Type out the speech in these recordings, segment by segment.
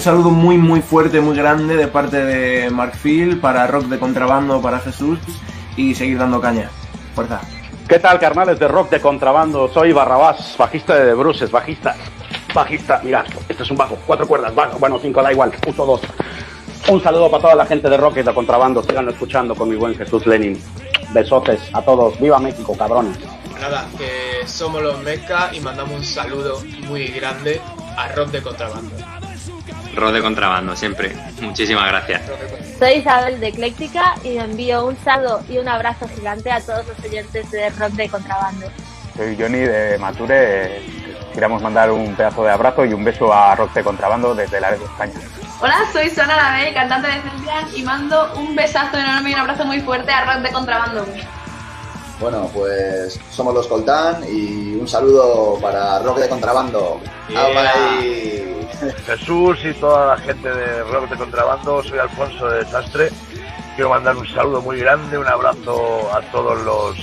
Un saludo muy muy fuerte, muy grande de parte de Markfield para Rock de Contrabando, para Jesús y seguir dando caña. Fuerza. ¿Qué tal, carnales de Rock de Contrabando? Soy Barrabás, bajista de Bruces, bajista. Bajista, mirad, este es un bajo, cuatro cuerdas, bajo, bueno, cinco, da igual, uso dos. Un saludo para toda la gente de Rock y de Contrabando, sigan escuchando con mi buen Jesús Lenin. Besotes a todos, viva México, cabrones. Nada, que somos los Meca y mandamos un saludo muy grande a Rock de Contrabando. Rock de Contrabando, siempre. Muchísimas gracias. Soy Isabel de Ecléctica y envío un saludo y un abrazo gigante a todos los oyentes de Rock de Contrabando. Soy Johnny de Mature. Queremos mandar un pedazo de abrazo y un beso a Rock de Contrabando desde la de España. Hola, soy Sona cantante de Celtian y mando un besazo enorme y un abrazo muy fuerte a Rock de Contrabando. Bueno, pues somos los Coltán y un saludo para Rock de Contrabando. Jesús y toda la gente de Rock de Contrabando, soy Alfonso de Desastre. Quiero mandar un saludo muy grande, un abrazo a todos los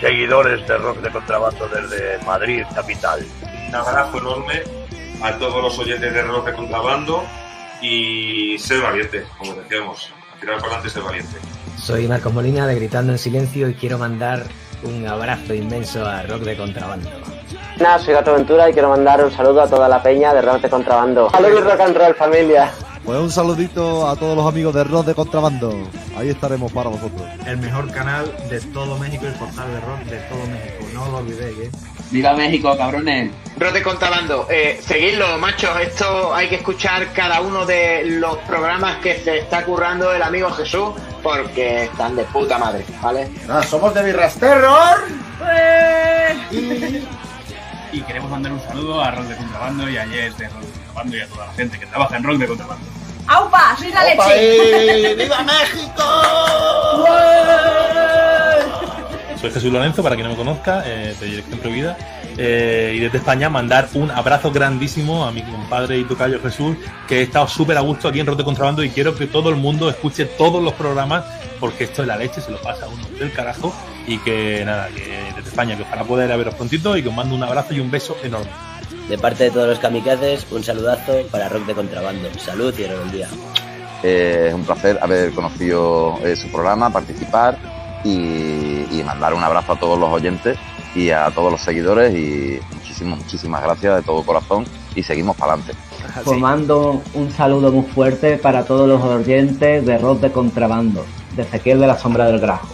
seguidores de Rock de Contrabando desde Madrid, capital. Un abrazo enorme a todos los oyentes de Rock de Contrabando y ser valiente, como decíamos. Tirar para adelante, ser valiente. Soy Marcos Molina de Gritando en Silencio y quiero mandar un abrazo inmenso a Rock de Contrabando. Nada, soy Gato Ventura y quiero mandar un saludo a toda la peña de Rock de Contrabando. Saludos Rock and Roll, familia. Pues un saludito a todos los amigos de Rock de Contrabando. Ahí estaremos para vosotros. El mejor canal de todo México, el portal de rock de todo México. No lo olvidéis, ¿eh? ¡Viva México, cabrones! De Contrabando, eh, seguidlo, machos. Esto hay que escuchar cada uno de los programas que se está currando el amigo Jesús porque están de puta madre, ¿vale? Ah, somos de Birras Terror. Y... y queremos mandar un saludo a Rock de Contrabando y a Jess de Rock de Contrabando y a toda la gente que trabaja en Rock de Contrabando. ¡Aupa! ¡Soy la ¡Opa, leche! eh! ¡Viva México! Soy Jesús Lorenzo, para quien no me conozca, eh, de Dirección Prohibida. Eh, y desde España mandar un abrazo grandísimo a mi compadre y tocayo Jesús, que he estado súper a gusto aquí en Rote Contrabando y quiero que todo el mundo escuche todos los programas, porque esto es la leche, se lo pasa a uno del carajo. Y que nada, que desde España, que ojalá poder veros prontito y que os mando un abrazo y un beso enorme. De parte de todos los kamikazes, un saludazo para Rock de Contrabando. Salud y día. Eh, es un placer haber conocido eh, su programa, participar y, y mandar un abrazo a todos los oyentes y a todos los seguidores y muchísimas, muchísimas gracias de todo corazón y seguimos para adelante. Pues mando un saludo muy fuerte para todos los oyentes de Rock de Contrabando, de Ezequiel de la Sombra del Grajo.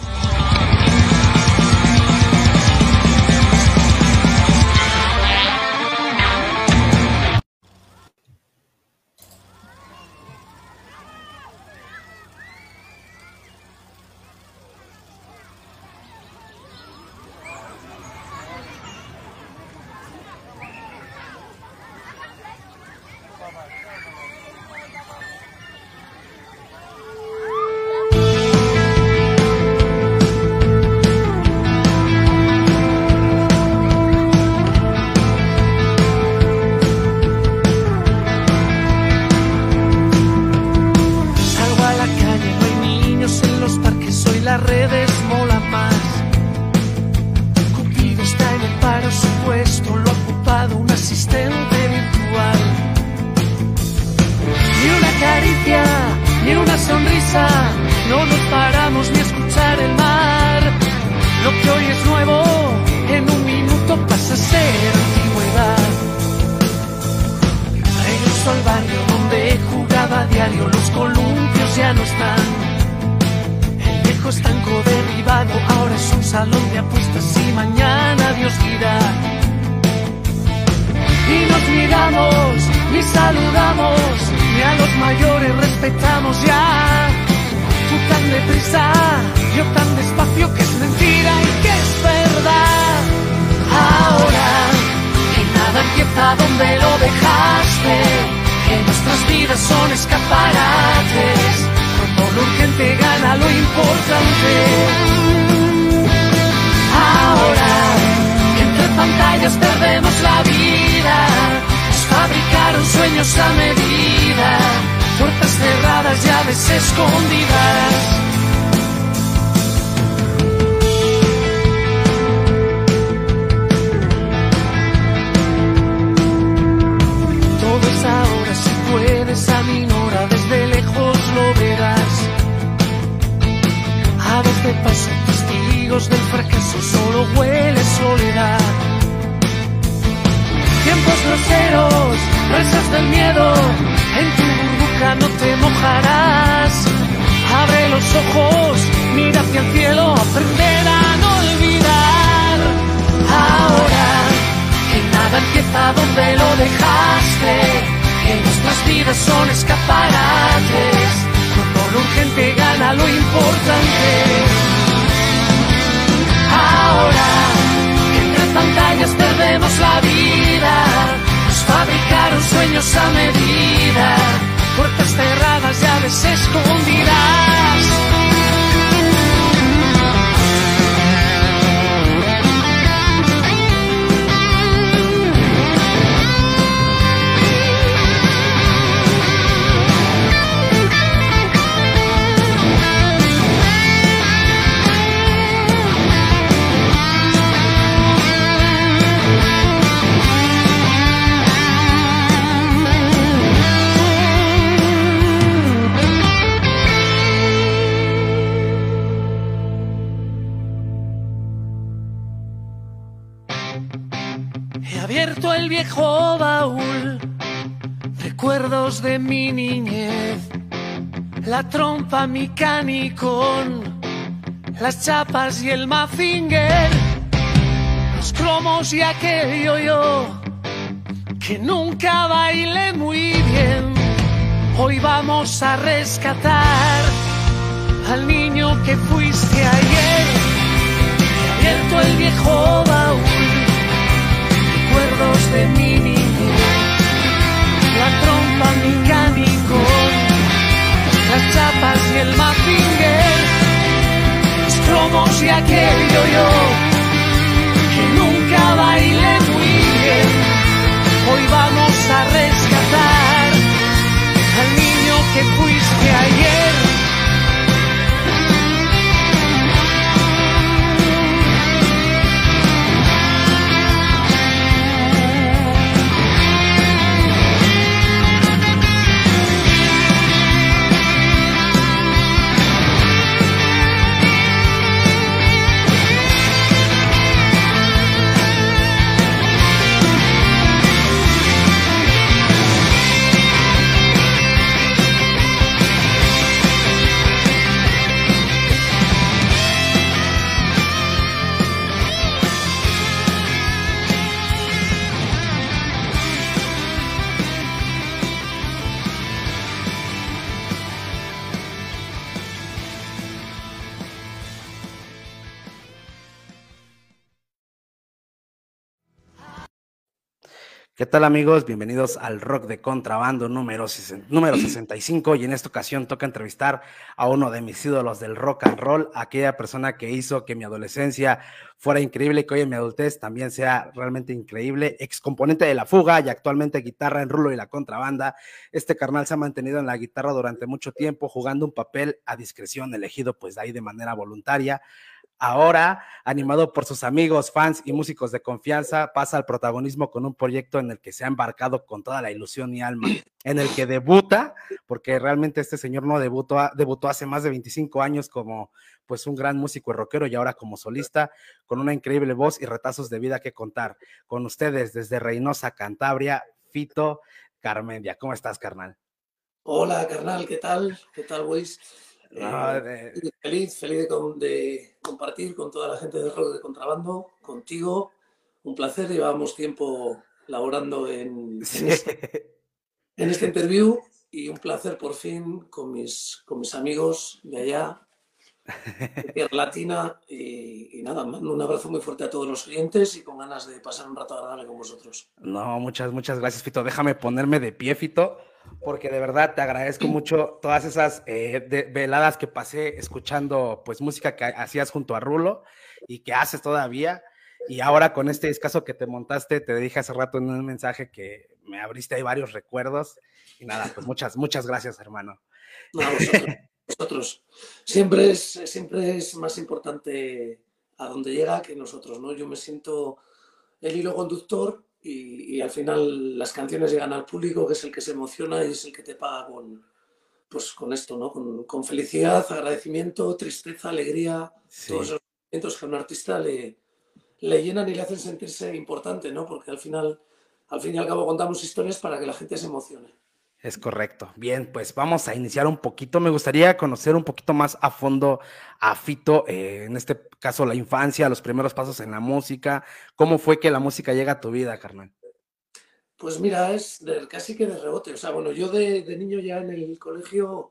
Mira hacia el cielo, aprender a no olvidar. Ahora que nada empieza donde lo dejaste, que nuestras vidas son escaparates, cuando lo urgente gana lo importante. Ahora que entre pantallas perdemos la vida, nos fabricaron sueños a medida, puertas cerradas, llaves escondidas. El viejo baúl, recuerdos de mi niñez, la trompa, mi canicón, las chapas y el mazinger, los cromos y aquel yo-yo, que nunca bailé muy bien. Hoy vamos a rescatar al niño que fuiste ayer. Abierto el viejo recuerdos de mi niñez, la trompa, mi canicón, las chapas y el mazinger, los cromos y aquel yo-yo, que nunca bailé tal amigos? Bienvenidos al Rock de Contrabando número, número 65 y en esta ocasión toca entrevistar a uno de mis ídolos del rock and roll, aquella persona que hizo que mi adolescencia fuera increíble y que hoy en mi adultez también sea realmente increíble, ex componente de La Fuga y actualmente guitarra en Rulo y la Contrabanda. Este carnal se ha mantenido en la guitarra durante mucho tiempo jugando un papel a discreción elegido pues de ahí de manera voluntaria. Ahora, animado por sus amigos, fans y músicos de confianza, pasa al protagonismo con un proyecto en el que se ha embarcado con toda la ilusión y alma, en el que debuta, porque realmente este señor no debutó, debutó hace más de 25 años como pues un gran músico y rockero y ahora como solista, con una increíble voz y retazos de vida que contar. Con ustedes desde Reynosa, Cantabria, Fito Carmendia. ¿Cómo estás, carnal? Hola, carnal, ¿qué tal? ¿Qué tal, Luis? Eh, feliz, feliz de compartir con toda la gente de Rock de Contrabando, contigo. Un placer, llevábamos tiempo laborando en, en este, en este interview y un placer por fin con mis, con mis amigos de allá, de Tierra Latina. Y, y nada, mando un abrazo muy fuerte a todos los clientes y con ganas de pasar un rato agradable con vosotros. No, muchas, muchas gracias, Fito. Déjame ponerme de pie, Fito, porque de verdad te agradezco mucho todas esas eh, veladas que pasé escuchando pues música que hacías junto a Rulo y que haces todavía. Y ahora con este escaso que te montaste, te dije hace rato en un mensaje que me abriste ahí varios recuerdos. Y nada, pues muchas, muchas gracias, hermano. No, vosotros, vosotros. Siempre es, siempre es más importante a dónde llega que nosotros, ¿no? Yo me siento el hilo conductor y, y al final las canciones llegan al público, que es el que se emociona y es el que te paga con, pues, con esto, ¿no? Con, con felicidad, agradecimiento, tristeza, alegría, todos esos sentimientos que a un artista le, le llenan y le hacen sentirse importante, ¿no? Porque al final al fin y al cabo contamos historias para que la gente se emocione. Es correcto. Bien, pues vamos a iniciar un poquito. Me gustaría conocer un poquito más a fondo a Fito, eh, en este caso la infancia, los primeros pasos en la música. ¿Cómo fue que la música llega a tu vida, carnal? Pues mira, es de- casi que de rebote. O sea, bueno, yo de, de niño ya en el colegio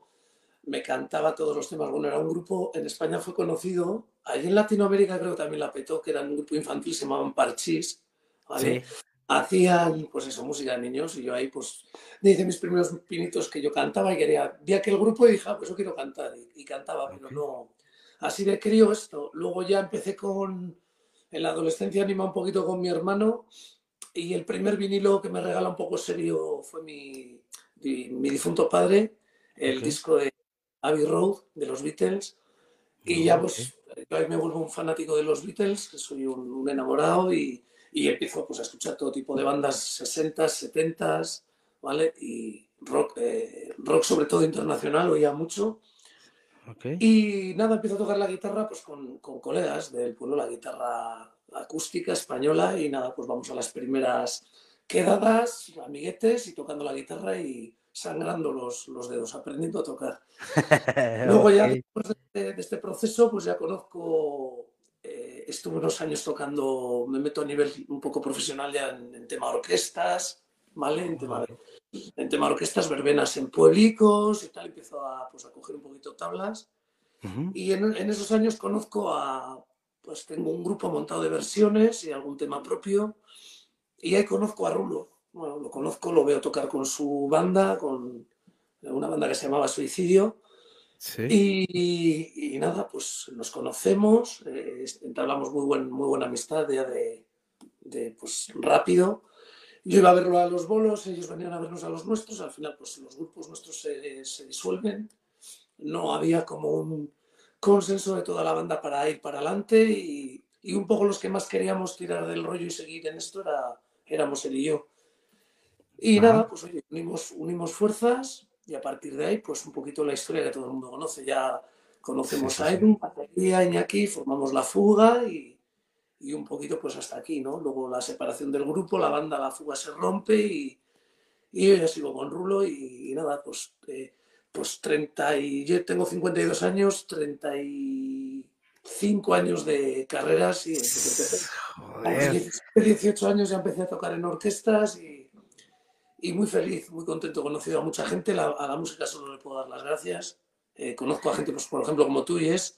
me cantaba todos los temas. Bueno, era un grupo, en España fue conocido, allí en Latinoamérica creo que también la petó, que era un grupo infantil, se llamaban Parchís. ¿vale? Sí. Hacían, pues eso, música de niños y yo ahí, pues, hice mis primeros pinitos que yo cantaba y quería, vi aquel grupo y dije, ah, pues yo quiero cantar y, y cantaba, pero no, así de crío esto. Luego ya empecé con, en la adolescencia anima un poquito con mi hermano y el primer vinilo que me regala un poco serio fue mi, mi, mi difunto padre, el Ok. disco de Abbey Road de los Beatles. Y ya pues yo ahí me vuelvo un fanático de los Beatles, que soy un, un enamorado y, y empiezo pues a escuchar todo tipo de bandas 60, 70, ¿vale? Y rock, eh, rock sobre todo internacional, oía mucho. Y nada, empiezo a tocar la guitarra pues con, con colegas del pueblo, la guitarra acústica española y nada, pues vamos a las primeras quedadas, amiguetes y tocando la guitarra y sangrando los, los dedos, aprendiendo a tocar. Luego ya después de, de este proceso, pues ya conozco, eh, estuve unos años tocando, me meto a nivel un poco profesional ya en, en tema orquestas, ¿vale? En tema, en tema orquestas, verbenas en pueblicos y tal, empiezo a, pues, a coger un poquito tablas. Y en, en esos años conozco a, pues tengo un grupo montado de versiones y algún tema propio. Y ahí conozco a Rulo. Bueno, lo conozco, lo veo tocar con su banda, con una banda que se llamaba Suicidio. Y, y nada, pues nos conocemos, eh, entablamos muy, buen, muy buena amistad ya de, de, pues rápido. Yo iba a verlo a los bolos, ellos venían a vernos a los nuestros, al final pues los grupos nuestros se, se disuelven. No había como un consenso de toda la banda para ir para adelante y, y un poco los que más queríamos tirar del rollo y seguir en esto era, éramos él y yo. Y Ajá. nada, pues oye, unimos, unimos fuerzas y a partir de ahí, pues un poquito la historia que todo el mundo conoce. Ya conocemos Sí, sí, a. Edu, batería, Iñaki, formamos la fuga y, y un poquito pues hasta aquí, ¿no? Luego la separación del grupo, la banda, la fuga se rompe y, y yo ya sigo con Rulo y, y nada, pues, eh, pues 30 y yo tengo 52 años, 35 años de carreras y empecé, a los Joder. 17, 18 años ya empecé a tocar en orquestas y, y muy feliz, muy contento. He conocido a mucha gente, la- a la música solo le puedo dar las gracias. Eh, conozco a gente, pues, por ejemplo, como tú y es,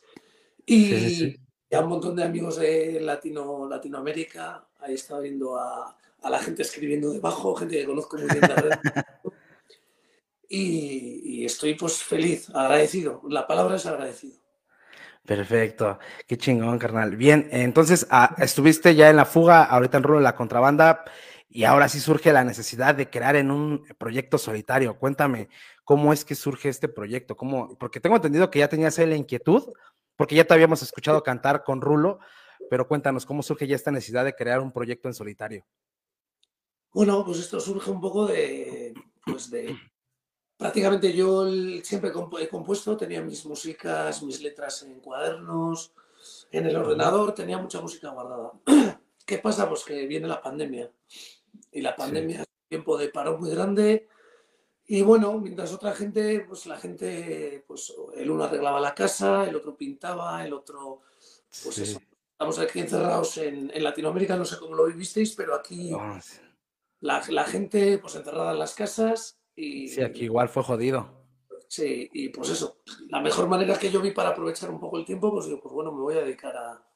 y, Sí, sí, y a un montón de amigos de Latino, Latinoamérica. Ahí estaba viendo a, a la gente escribiendo debajo, gente que conozco muy bien de red. Y, y estoy pues feliz, agradecido. La palabra es agradecido. Perfecto, qué chingón, carnal. Bien, entonces ah, estuviste ya en la fuga, ahorita en Rulo de la contrabanda, y ahora sí surge la necesidad de crear en un proyecto solitario. Cuéntame, ¿cómo es que surge este proyecto? ¿Cómo? Porque tengo entendido que ya tenías ahí la inquietud, porque ya te habíamos escuchado cantar con Rulo, pero cuéntanos, ¿cómo surge ya esta necesidad de crear un proyecto en solitario? Bueno, pues esto surge un poco de, pues de, prácticamente yo siempre he compuesto, tenía mis músicas, mis letras en cuadernos, en el ordenador, tenía mucha música guardada. ¿Qué pasa? Pues que viene la pandemia y la pandemia es un tiempo de paro muy grande y bueno, mientras otra gente, pues la gente, pues el uno arreglaba la casa, el otro pintaba, el otro, pues Sí. eso. Estamos aquí encerrados en, en Latinoamérica, no sé cómo lo vivisteis, pero aquí Oh, sí. la, la gente pues encerrada en las casas y Sí, aquí igual fue jodido. sí, y pues eso, la mejor manera que yo vi para aprovechar un poco el tiempo, pues digo, pues bueno, me voy a dedicar a,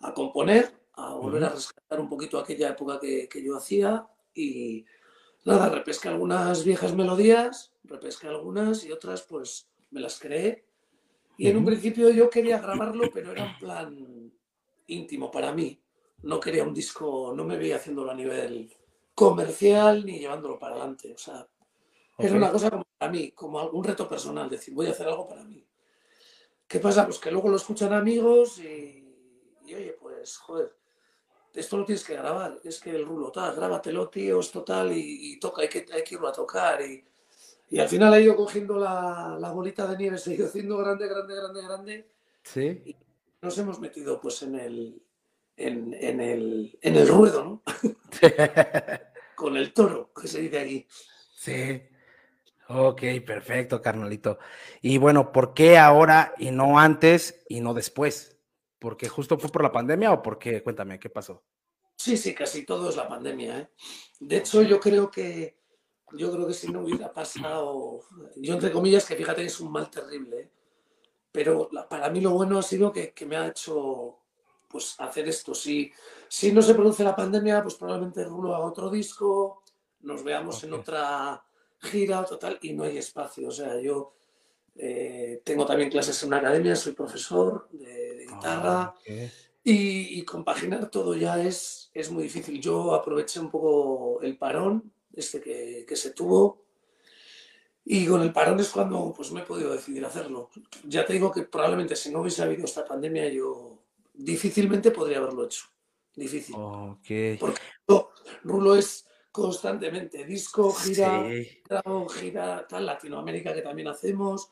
a componer, a volver a rescatar un poquito aquella época que, que yo hacía y nada, repesqué algunas viejas melodías, repesqué algunas y otras pues me las creé. Y en un principio yo quería grabarlo, pero era un plan íntimo para mí. No quería un disco, no me veía haciéndolo a nivel comercial ni llevándolo para adelante. O sea, era Ok. una cosa como para mí, como algún reto personal, decir, voy a hacer algo para mí. ¿Qué pasa? Pues que luego lo escuchan amigos y, y, oye, pues, joder, esto lo tienes que grabar, es que el rulo tal, grábatelo, tío, es total, y, y toca, hay que, hay que irlo a tocar. Y, y al final he ido cogiendo la, la bolita de nieve, se ha ido haciendo grande, grande, grande, grande. Sí. Nos hemos metido pues en el, en, en el, en el ruedo, ¿no? con el toro, que se dice aquí. Sí. Ok, perfecto, carnalito. Y bueno, ¿por qué ahora y no antes y no después? ¿Porque justo fue por la pandemia o por qué? Cuéntame, ¿qué pasó? Sí, sí, casi todo es la pandemia. ¿eh? De hecho, yo creo que yo creo que si no hubiera pasado, yo entre comillas que fíjate es un mal terrible, ¿eh? pero la- para mí lo bueno ha sido que, que me ha hecho pues hacer esto. Si, si no se produce la pandemia, pues probablemente Rulo haga otro disco, nos veamos en otra gira total y no hay espacio. O sea, yo eh, tengo también clases en una academia, soy profesor de, de guitarra. Y, y compaginar todo ya es, es muy difícil. Yo aproveché un poco el parón este que, que se tuvo y con el parón es cuando pues, me he podido decidir hacerlo. Ya te digo que probablemente si no hubiese habido esta pandemia yo difícilmente podría haberlo hecho. Difícil. Ok. Porque Rulo- Rulo es constantemente disco, gira, Sí. gira, tal, Latinoamérica que también hacemos.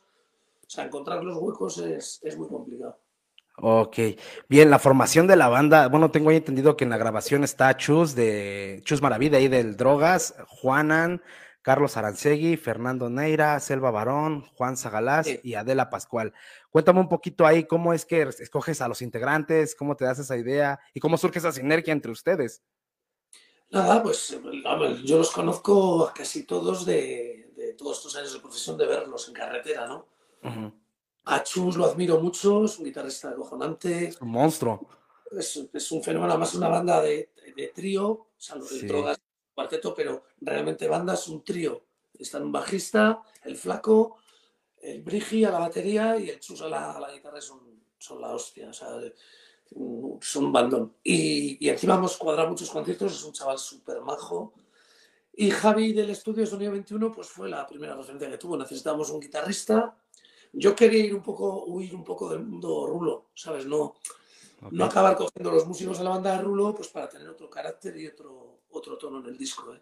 O sea, encontrar los huecos es, es muy complicado. Ok, bien, la formación de la banda, bueno, tengo ahí entendido que en la grabación está Chus de Chus Maravilla ahí del Drogas, Juanan, Carlos Arancegui, Fernando Neira, Selva Barón, Juan Zagalás y Adela Pascual. Cuéntame un poquito ahí cómo es que escoges a los integrantes, cómo te das esa idea y cómo surge esa sinergia entre ustedes. Nada, pues yo los conozco a casi todos de, de todos estos años de profesión de verlos en carretera, ¿no? A Chus lo admiro mucho, es un guitarrista acojonante, Es un monstruo. es, es un fenómeno, además una banda de, de trío, o sea, el Sí. Drogas es un cuarteto, pero realmente banda es un trío. Está un bajista, el flaco, el Brigi a la batería y el Chus a la, a la guitarra son, son la hostia, o sea, son un bandón. Y, y encima hemos cuadrado muchos conciertos, es un chaval súper majo. Y Javi del estudio Sonido 21, pues fue la primera referencia que tuvo. Necesitábamos un guitarrista. Yo quería ir un poco, huir un poco del mundo rulo, ¿sabes? No, no acabar cogiendo los músicos de la banda de rulo, pues para tener otro carácter y otro, otro tono en el disco. ¿eh?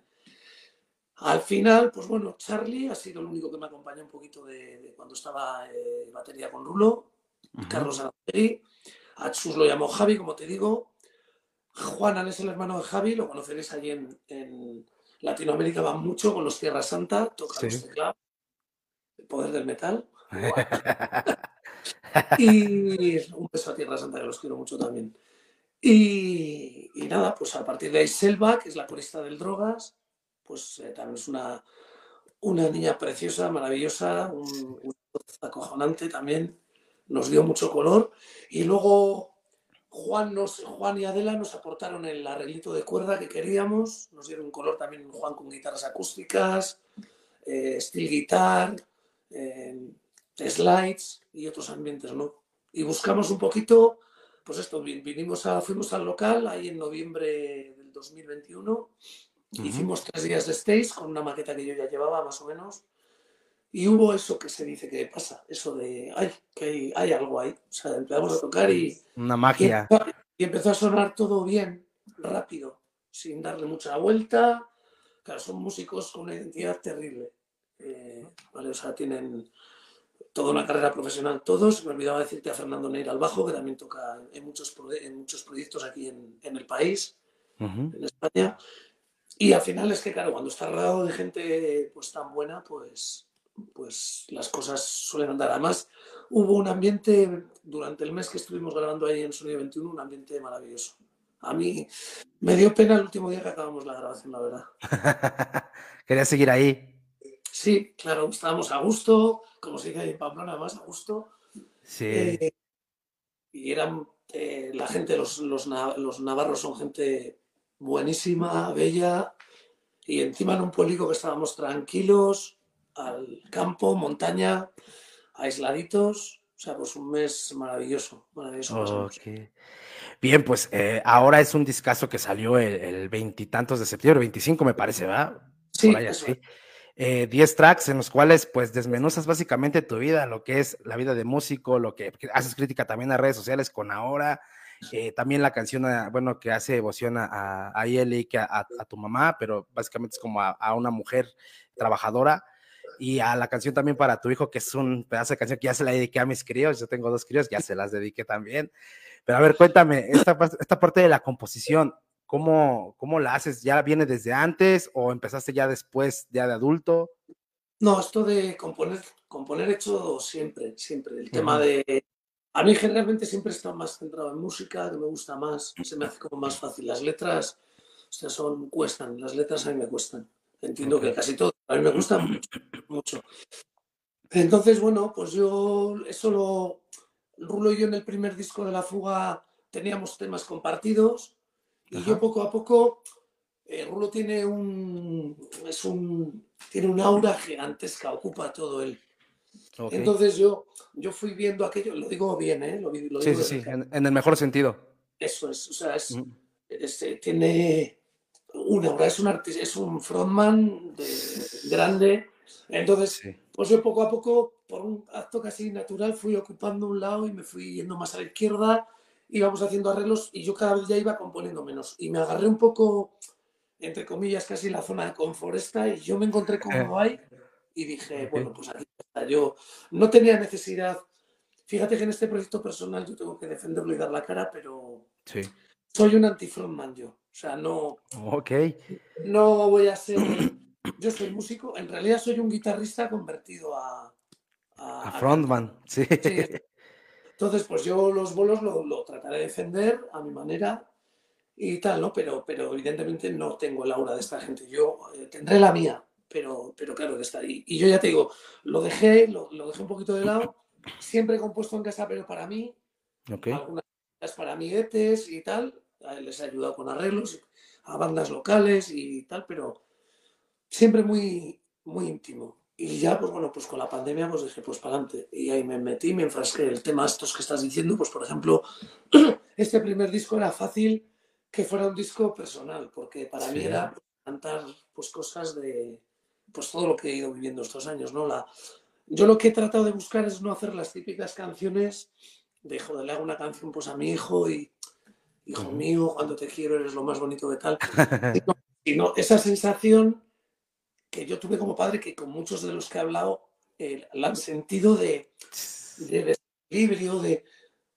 Al final, pues bueno, Charlie ha sido el único que me acompañó un poquito de, de cuando estaba eh, batería con Rulo. Carlos Araceli. A Chus lo llamó Javi, como te digo. Juanan es el hermano de Javi, lo conoceréis allí en, en Latinoamérica, va mucho con los Tierra Santa, toca Sí. los teclados. El poder del metal. Y un beso a Tierra Santa, que los quiero mucho también. Y, y nada, pues a partir de ahí Selva, que es la corista del Drogas, pues eh, también es una, una niña preciosa, maravillosa, un, un acojonante también, nos dio mucho color. Y luego Juan, nos, Juan y Adela nos aportaron el arreglito de cuerda que queríamos, nos dieron un color también Juan con guitarras acústicas, eh, steel guitar, eh, slides y otros ambientes, ¿no? Y buscamos un poquito, pues esto, vin- vinimos a, fuimos al local ahí en noviembre del 2021, hicimos tres días de stage con una maqueta que yo ya llevaba más o menos, y hubo eso que se dice que pasa, eso de, ay, que hay, hay algo ahí, o sea, empezamos a tocar y, Una y magia. empezó, y empezó a sonar todo bien, rápido, sin darle mucha vuelta. Claro, son músicos con una identidad terrible. eh, ¿vale? O sea, tienen toda una carrera profesional todos. Me olvidaba decirte a Fernando Neira al bajo, que también toca en muchos, en muchos proyectos aquí en, en el país, en España. Y al final es que, claro, cuando estás rodeado de gente pues tan buena, pues, pues las cosas suelen andar. Además, hubo un ambiente, durante el mes que estuvimos grabando ahí en Sonido 21, un ambiente maravilloso. A mí me dio pena el último día que acabamos la grabación, la verdad. Quería seguir ahí. Sí, claro, estábamos a gusto, como se dice ahí en Pamplona, más a gusto. Sí. Eh, y eran eh, la gente, los, los, los navarros son gente buenísima, bella, y encima en un pueblico que estábamos tranquilos, al campo, montaña, aisladitos, o sea, pues un mes maravilloso, maravilloso. Bien, pues eh, ahora es un discazo que salió el veintitantos de septiembre, 25 me parece, ¿va? Sí, Por eso así. Eh, 10 tracks en los cuales pues desmenuzas básicamente tu vida, lo que es la vida de músico, lo que haces crítica también a redes sociales con ahora, eh, también la canción, a- bueno, que hace devoción a, a, Yeli, que a, a- a tu mamá, pero básicamente es como a, a una mujer trabajadora. Y a la canción también para tu hijo, que es un pedazo de canción que ya se la dediqué a mis críos. Yo tengo dos críos, ya se las dediqué también. Pero a ver, cuéntame, esta, esta parte de la composición, ¿cómo, ¿cómo la haces? ¿Ya viene desde antes o empezaste ya después, ya de adulto? No, esto de componer, componer he hecho siempre, siempre. El tema Ujú. de... A mí generalmente siempre he estado más centrado en música, que me gusta más, se me hace como más fácil. Las letras, o sea, son, cuestan, las letras a mí me cuestan. Entiendo que casi todo, a mí me gusta mucho, mucho. Entonces, bueno, pues yo eso lo... Rulo y yo en el primer disco de La Fuga teníamos temas compartidos y yo Ajá. poco a poco... eh, Rulo tiene un, es un, tiene un aura gigantesca, ocupa todo él. Ok. Entonces yo, yo fui viendo aquello, lo digo bien, ¿eh? Lo, lo Sí, digo sí, sí, en, en el mejor sentido. Eso es, o sea, es, Ujú. es, eh, tiene una aura, es un artista, es un frontman de- grande. Entonces, pues yo poco a poco, por un acto casi natural, fui ocupando un lado y me fui yendo más a la izquierda, íbamos haciendo arreglos y yo cada vez ya iba componiendo menos. Y me agarré un poco, entre comillas, casi la zona de confort esta y yo me encontré cómodo ahí y dije, bueno, pues aquí está. Yo no tenía necesidad. Fíjate que en este proyecto personal yo tengo que defenderlo y dar la cara, pero Sí. soy un anti-frontman yo. O sea, no, Ok. no voy a ser. Yo soy músico, en realidad soy un guitarrista convertido a. A frontman, sí. Sí. Entonces, pues yo los bolos lo, lo trataré de defender a mi manera y tal, ¿no? Pero, pero evidentemente no tengo el aura de esta gente. Yo eh, tendré la mía, pero, pero claro que está ahí. Y yo ya te digo, lo dejé, lo, lo dejé un poquito de lado. Siempre he compuesto en casa, pero para mí, algunas para amiguetes y tal. Les he ayudado con arreglos a bandas locales y tal, pero siempre muy, muy íntimo. Y ya, pues bueno, pues con la pandemia, pues dije, pues para adelante. Y ahí me metí, me enfrasqué. El tema estos que estás diciendo, pues por ejemplo, este primer disco era fácil que fuera un disco personal, porque para mí Sí. era pues, cantar pues cosas de pues todo lo que he ido viviendo estos años, ¿no? La, yo lo que he tratado de buscar es no hacer las típicas canciones de, joder, le hago una canción pues a mi hijo y, hijo mío, cuando te quiero eres lo más bonito de tal. Sino, sino esa sensación que yo tuve como padre, que con muchos de los que he hablado eh, la han sentido de, de desequilibrio, de,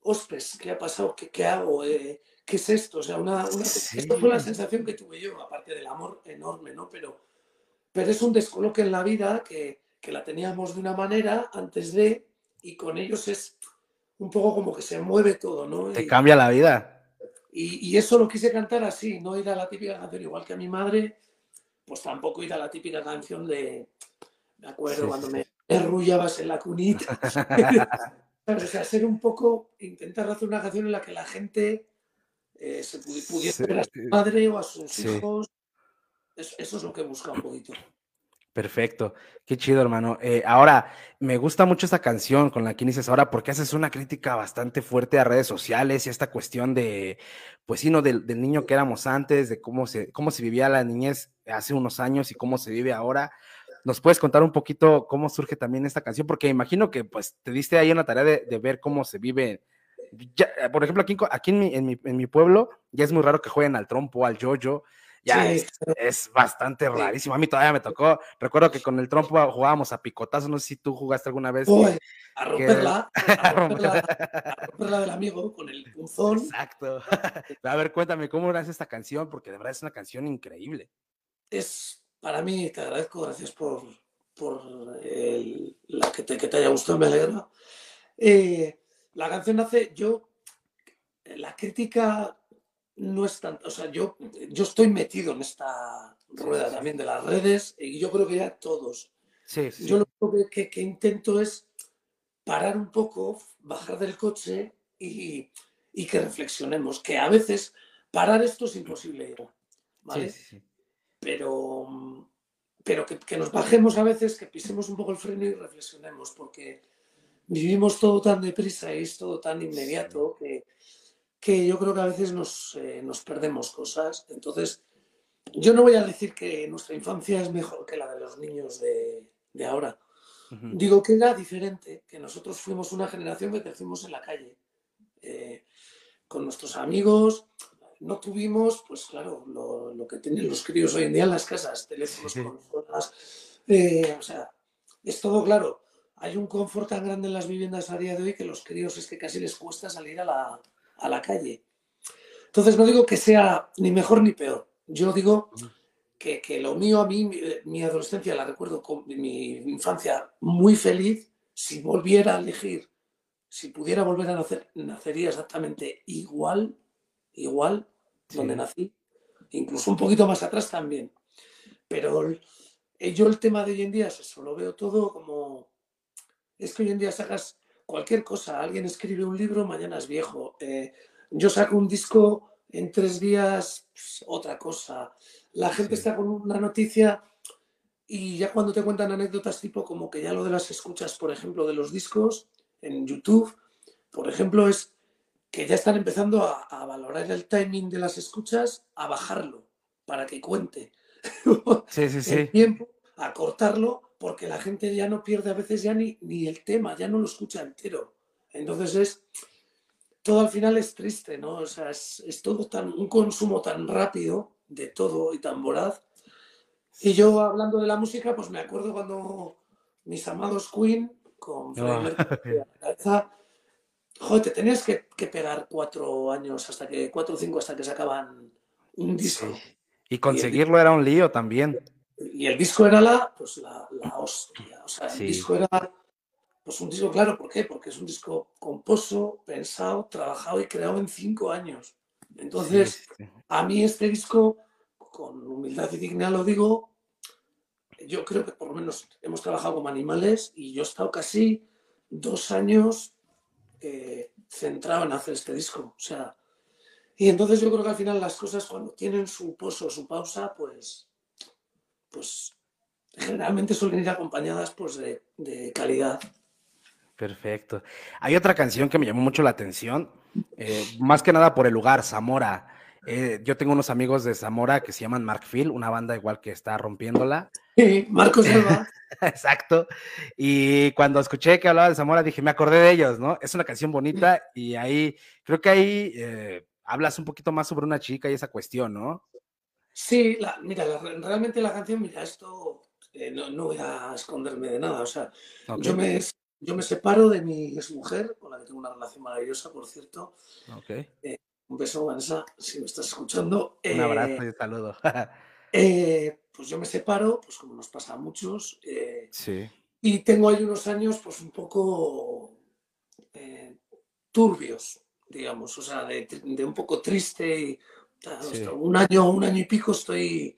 ostras, ¿qué ha pasado? ¿Qué, qué hago? Eh, ¿Qué es esto? O sea, una, una- esto fue la sensación que tuve yo, aparte del amor enorme, ¿no? Pero, pero es un descoloque en la vida que, que la teníamos de una manera antes de, y con ellos es un poco como que se mueve todo, ¿no? Te Y- cambia la vida. y, y eso lo quise cantar así, no ir a la típica canción igual que a mi madre, pues tampoco ir a la típica canción de, me acuerdo Sí, cuando me, arrullabas en la cunita. O sea, ser un poco, intentar hacer una canción en la que la gente eh, se pudi- pudiese Sí, ver a su sí. madre o a sus Sí. hijos. Eso, eso es lo que busca un poquito. Perfecto, qué chido, hermano. Eh, ahora, me gusta mucho esta canción con la que inicias ahora porque haces una crítica bastante fuerte a redes sociales y esta cuestión de, pues sí, ¿no? Del, del niño que éramos antes, de cómo se, cómo se vivía la niñez hace unos años y cómo se vive ahora. ¿Nos puedes contar un poquito cómo surge también esta canción? Porque imagino que pues te diste ahí una tarea de, de ver cómo se vive. Ya, por ejemplo, aquí, en aquí en, mi, en, mi, en mi pueblo ya es muy raro que jueguen al trompo, al yoyo. Ya Sí, es, es bastante rarísimo. A mí todavía me tocó. Recuerdo que con el trompo jugábamos a picotazo. No sé si tú jugaste alguna vez. Uy, a romperla, a a romperla, romper- a romperla del amigo con el punzón. Exacto. A ver, cuéntame, ¿cómo nace esta canción? Porque de verdad es una canción increíble. es para mí, te agradezco, gracias por, por el- la que te, que te haya gustado, me alegra. Eh, la canción hace, yo, la crítica no es tanto, o sea, yo, yo estoy metido en esta rueda también de las redes y yo creo que ya todos. Sí, sí. Yo lo que, que- que intento es parar un poco, bajar del coche y, y que reflexionemos, que a veces parar esto es imposible, ¿vale? Sí, pero, pero que, que nos bajemos a veces, que pisemos un poco el freno y reflexionemos, porque vivimos todo tan deprisa y es todo tan inmediato que, que yo creo que a veces nos, eh, nos perdemos cosas. Entonces, yo no voy a decir que nuestra infancia es mejor que la de los niños de, de ahora. Digo que era diferente, que nosotros fuimos una generación que crecimos en la calle, eh, con nuestros amigos. No tuvimos, pues claro, lo, lo que tienen los críos hoy en día en las casas, teléfonos, Sí. consolas. eh, o sea, es todo claro. Hay un confort tan grande en las viviendas a día de hoy que los críos es que casi les cuesta salir a la, a la calle. Entonces no digo que sea ni mejor ni peor. Yo digo que, que lo mío a mí, mi, mi adolescencia la recuerdo con mi infancia muy feliz. Si volviera a elegir, si pudiera volver a nacer, nacería exactamente igual, igual, donde nací. Incluso un poquito más atrás también. Pero el- eh, yo el tema de hoy en día es eso, lo veo todo como... Es que hoy en día sacas cualquier cosa, alguien escribe un libro, mañana es viejo. Eh, yo saco un disco en tres días, pues, otra cosa. La gente está con una noticia y ya cuando te cuentan anécdotas tipo como que ya lo de las escuchas, por ejemplo, de los discos en YouTube, por ejemplo, es que ya están empezando a, a valorar el timing de las escuchas, a bajarlo para que cuente Sí, sí, sí. el tiempo, a cortarlo, porque la gente ya no pierde a veces ya ni, ni el tema, ya no lo escucha entero. Entonces es, todo al final es triste, ¿no? O sea, es, es todo tan, un consumo tan rápido de todo y tan voraz. Y yo hablando de la música, pues me acuerdo cuando mis amados Queen, con Freddie Ah. Mercury cabeza, joder, te tenías que, que pegar cuatro años hasta que, cuatro o cinco hasta que sacaban un disco. Y conseguirlo era un lío también. Y el disco era la, pues la, la hostia. O sea, el Sí. disco era pues un disco, claro, ¿por qué? Porque es un disco compuesto, pensado, trabajado y creado en cinco años. Entonces, a mí este disco, con humildad y dignidad lo digo, yo creo que por lo menos hemos trabajado como animales y yo he estado casi dos años eh, centrado en hacer este disco. O sea, y entonces yo creo que al final las cosas cuando tienen su pozo, su pausa, pues, pues generalmente suelen ir acompañadas pues, de, de calidad. Perfecto. Hay otra canción que me llamó mucho la atención, eh, más que nada por el lugar, Zamora. Eh, yo tengo unos amigos de Zamora que se llaman Markfield, una banda igual que está rompiéndola. Sí, Marcos Elba. Exacto. Y cuando escuché que hablaba de Zamora, dije, me acordé de ellos, ¿no? Es una canción bonita y ahí, creo que ahí eh, hablas un poquito más sobre una chica y esa cuestión, ¿no? Sí, la- mira, la- realmente la canción, mira, esto eh, no, no voy a esconderme de nada. O sea, yo, me, yo me separo de mi exmujer, con la que tengo una relación maravillosa, por cierto. Ok. Eh, un beso, Vanessa, si me estás escuchando. Un abrazo y Eh, un saludo. pues yo me separo, pues como nos pasa a muchos. sí. y tengo ahí unos años, pues un poco turbios, digamos, o sea, de, de un poco triste y Sí. ostras, un año, un año y pico estoy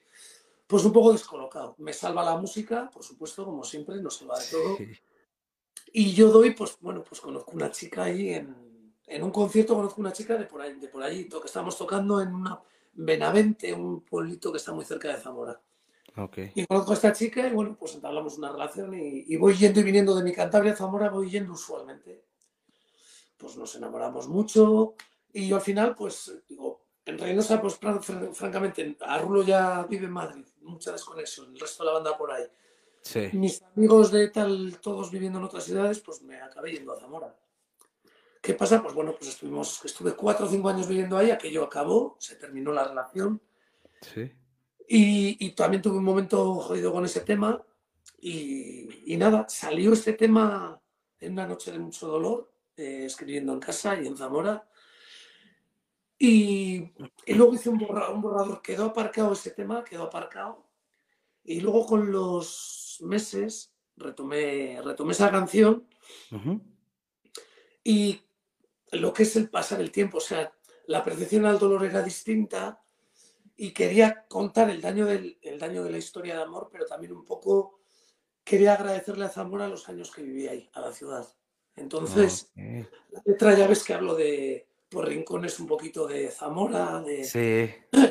pues un poco descolocado. Me salva la música, por supuesto, como siempre, nos salva de todo. Y yo doy, pues bueno, pues conozco una chica ahí en, en un concierto, conozco una chica de por ahí, de por allí, que estamos tocando en una Benavente, un pueblito que está muy cerca de Zamora. Y conozco a esta chica y bueno, pues entablamos una relación y, y voy yendo y viniendo de mi Cantabria a Zamora, voy yendo usualmente. Pues nos enamoramos mucho y yo al final, pues digo, en Reynosa, pues fran- fran- francamente, Arrulo ya vive en Madrid, mucha desconexión, el resto de la banda por ahí. Sí. Mis amigos de tal, todos viviendo en otras ciudades, pues me acabé yendo a Zamora. ¿Qué pasa? Pues bueno, pues estuvimos, estuve cuatro o cinco años viviendo ahí, aquello acabó, se terminó la relación. Sí. Y, y también tuve un momento jodido con ese tema. Y, y nada, salió este tema en una noche de mucho dolor, eh, escribiendo en casa y en Zamora. Y, y luego hice un, borra- un borrador, quedó aparcado ese tema, quedó aparcado. Y luego con los meses retomé, retomé esa canción y lo que es el pasar el tiempo, o sea, la percepción al dolor era distinta y quería contar el daño, del, el daño de la historia de amor, pero también un poco quería agradecerle a Zamora los años que viví ahí, a la ciudad. Entonces, la letra ya ves que hablo de por rincones un poquito de Zamora, de Sí.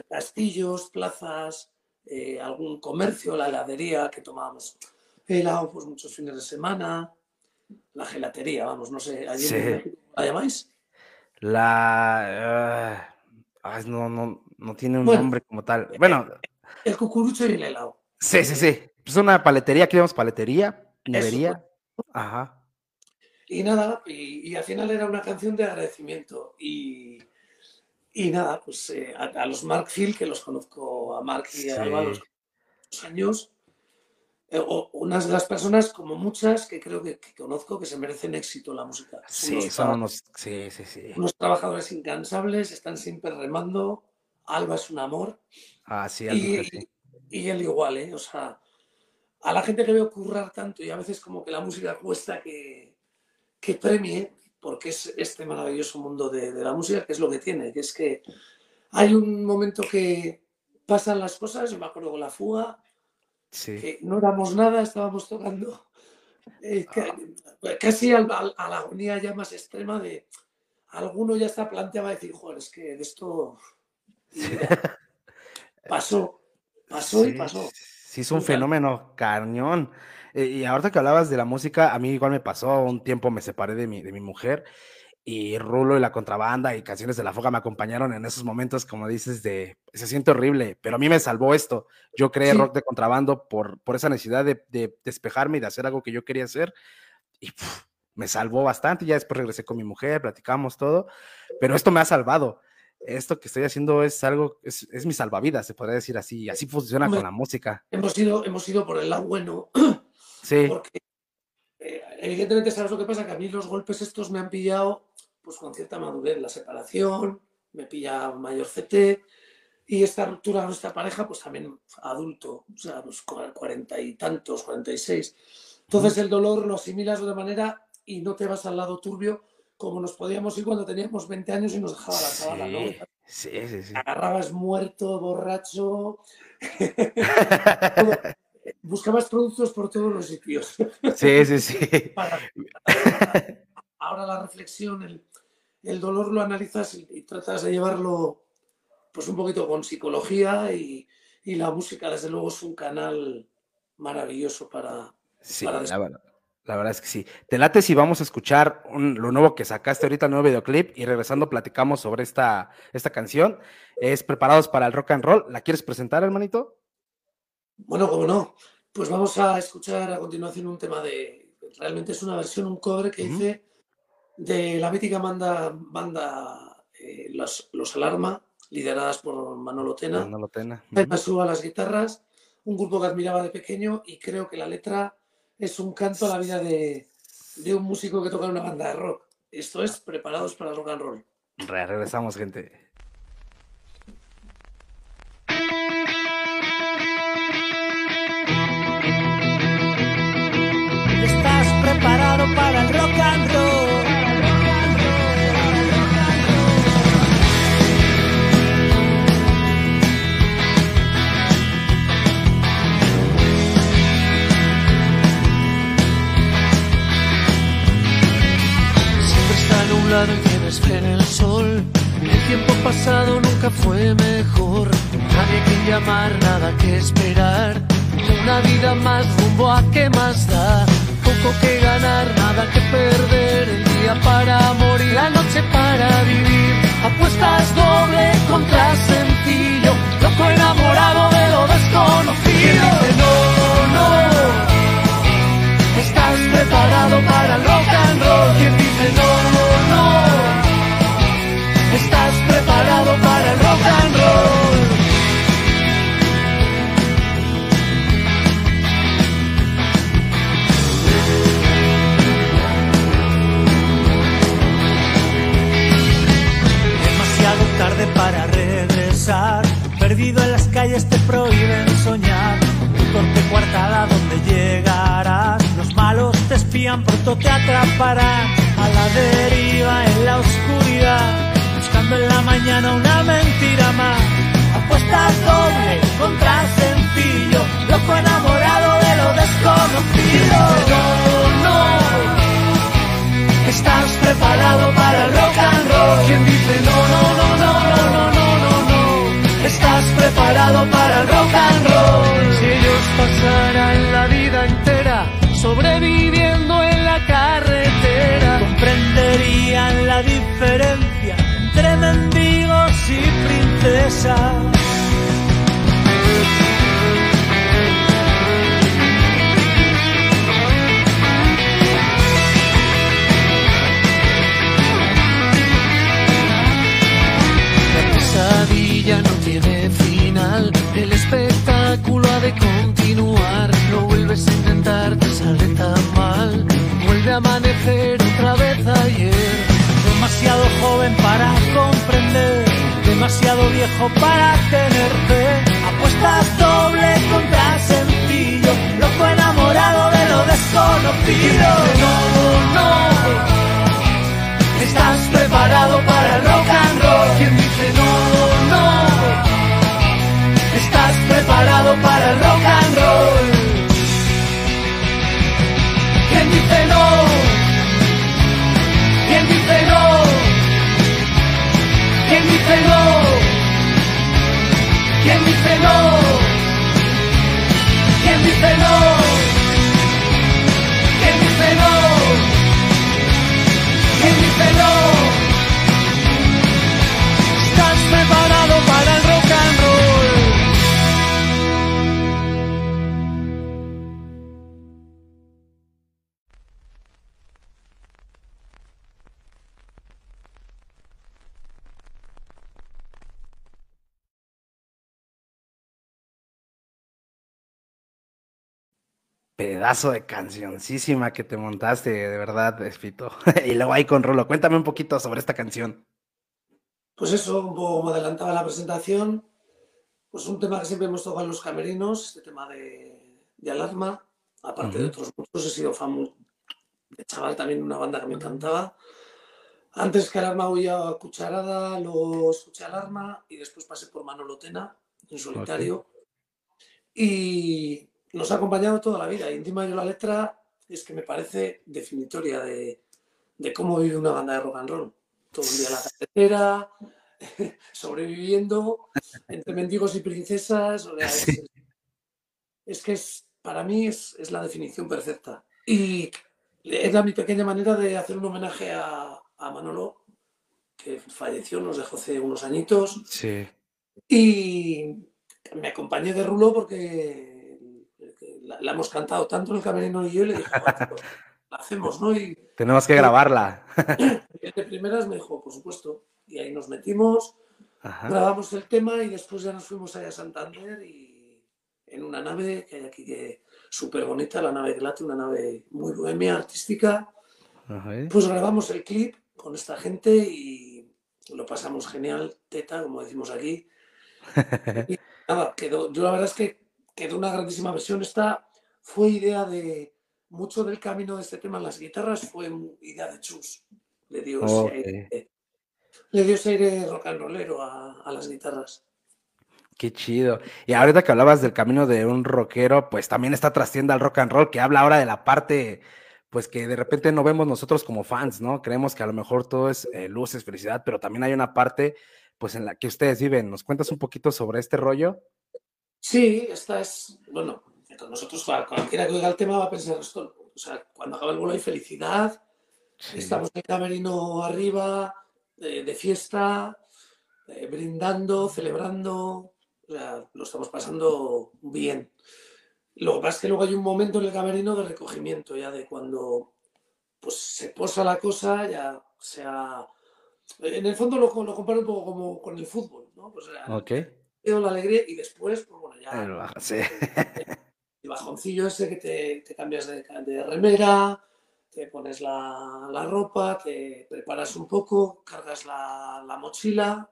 castillos, plazas, eh, algún comercio, la heladería que tomábamos helado pues muchos fines de semana, la gelatería, vamos, no sé, allí Sí. en ¿la llamáis? La. ah, ay, no, no, no tiene un Bueno. nombre como tal. Bueno, El cucurucho y el helado. sí, sí, sí. Es una paletería, aquí llamamos paletería, nevería. Ajá. Y nada, y, y al final era una canción de agradecimiento. Y, y nada, pues eh, a, a los Mark Phil, que los conozco a Mark y a Alba a los años, eh, o unas de las personas, como muchas, que creo que, que conozco, que se merecen éxito en la música. Sí, Unos son unos. Sí, sí, sí. unos trabajadores incansables, están siempre remando. Alba es un amor. Ah, sí, Y, sí. y él igual, ¿eh? O sea, a la gente que veo currar tanto y a veces como que la música cuesta que, que premie, porque es este maravilloso mundo de, de la música, que es lo que tiene, que es que hay un momento que pasan las cosas, yo me acuerdo con la fuga, Sí. que no éramos nada, estábamos tocando eh, ca- casi al- al- a la agonía ya más extrema de alguno ya está planteaba decir, joder, es que de esto mira, pasó, pasó y pasó. Sí, es un fenómeno cañón. Eh, y ahorita que hablabas de la música, a mí igual me pasó, un tiempo me separé de mi, de mi mujer y Rulo y la contrabanda y canciones de la foga me acompañaron en esos momentos, como dices, de se siente horrible, pero a mí me salvó esto. Yo creé Sí. rock de contrabando por, por esa necesidad de, de despejarme y de hacer algo que yo quería hacer y puf, me salvó bastante. Ya después regresé con mi mujer, platicamos todo, pero esto me ha salvado. Esto que estoy haciendo es algo, es, es mi salvavidas, se podría decir así. Así funciona Hombre, con la música. Hemos ido, hemos ido por el lado bueno, Sí. porque eh, evidentemente sabes lo que pasa, que a mí los golpes estos me han pillado pues con cierta madurez, la separación, me pilla mayor CT y esta ruptura de nuestra pareja pues también adulto, o sea, pues cua- cuarenta y tantos, cuarenta y seis. Entonces el dolor lo asimilas de una manera y no te vas al lado turbio como nos podíamos ir cuando teníamos 20 años y nos dejaba la chavala, ¿no? Sí, sí, sí. agarrabas muerto, borracho. buscabas productos por todos los sitios. Sí, sí, sí. Para- Ahora la reflexión, el, el dolor lo analizas y, y tratas de llevarlo pues un poquito con psicología y, y la música desde luego es un canal maravilloso para, Sí, para la, verdad- la verdad es que sí. Te late si vamos a escuchar un- lo nuevo que sacaste ahorita, el nuevo videoclip, y regresando platicamos sobre esta, esta canción. Es Preparados para el Rock and Roll. ¿La quieres presentar, hermanito? Bueno, como no, pues vamos a escuchar a continuación un tema de. Realmente es una versión, un cover que Ujú. hice de la mítica banda, banda eh, los, los Alarma, lideradas por Manolo Tena. No lo tenga. Jaime Suba a las guitarras, un grupo que admiraba de pequeño y creo que la letra es un canto a la vida de, de un músico que toca en una banda de rock. Esto es Preparados para el Rock and Roll. Re- regresamos, gente. Y tienes fe en el sol. El tiempo pasado nunca fue mejor. Nadie que llamar, nada que esperar. Una vida más rumbo a qué más da. Poco que ganar, nada que perder. El día para morir, la noche para vivir. Apuestas doble contra sencillo. Loco enamorado de lo desconocido. La pesadilla no tiene final. El espectáculo ha de continuar. Lo vuelves a intentar, te sale tan mal. Vuelve a amanecer otra vez ayer. Demasiado joven para comprender, demasiado viejo trabajo para tenerte. Apuestas doble contra sencillo, loco enamorado de lo desconocido. No, no, estás preparado para el rock Pedazo de cancioncísima que te montaste, de verdad, Espito. y luego ahí con Rolo, cuéntame un poquito sobre esta canción. Pues eso, un poco como adelantaba la presentación, pues un tema que siempre hemos tocado en los camerinos, este tema de, de alarma, aparte de otros muchos, he sido fan de chaval también una banda que me encantaba. Antes que alarma oía a cucharada, luego escuché alarma y después pasé por Manolo Tena en solitario. Y nos ha acompañado toda la vida. Y encima yo la letra es que me parece definitoria de, de cómo vive una banda de rock and roll. Todo el día en la carretera, sobreviviendo, entre mendigos y princesas. o sea, es, es que es, para mí es, es la definición perfecta. Y era mi pequeña manera de hacer un homenaje a, a Manolo, que falleció, nos dejó hace unos añitos. Sí. Y me acompañé de Rulo porque la, la hemos cantado tanto el camerino y yo y le dije, "Joder, tío, la hacemos, ¿no? Y Tenemos que grabarla. y de primeras me dijo, por supuesto. Y ahí nos metimos, Ajá. grabamos el tema y después ya nos fuimos allá a Santander y en una nave que hay aquí que súper bonita, la nave Glate, una nave muy bohemia, artística. Ajá. Pues grabamos el clip con esta gente y lo pasamos genial, teta, como decimos aquí. Y nada, quedó, yo la verdad es que quedó una grandísima versión. Esta fue idea de mucho del camino de este tema en las guitarras, fue idea de Chus. Le dio, ese aire, le dio ese aire rock and rollero a, a las guitarras. Qué chido. Y ahorita que hablabas del camino de un rockero, pues también está trascienda al rock and roll, que habla ahora de la parte, pues que de repente no vemos nosotros como fans, ¿no? Creemos que a lo mejor todo es eh, luces, felicidad, pero también hay una parte, pues en la que ustedes viven. ¿Nos cuentas un poquito sobre este rollo? Sí, esta es, bueno, nosotros cual- cualquiera que oiga el tema va a pensar esto. O sea, cuando acaba el vuelo hay felicidad, estamos en el camerino arriba, eh, de fiesta, eh, brindando, celebrando, o sea, lo estamos pasando bien. Lo que pasa es que luego hay un momento en el camerino de recogimiento, ya de cuando pues se posa la cosa, ya sea... En el fondo lo, lo comparo un poco como con el fútbol, ¿no? Pues, eh, Ok. la alegría y después, pues bueno, ya El baja- sí. el bajoncillo ese que te, te cambias de, de remera, te pones la, la ropa, te preparas un poco, cargas la, la mochila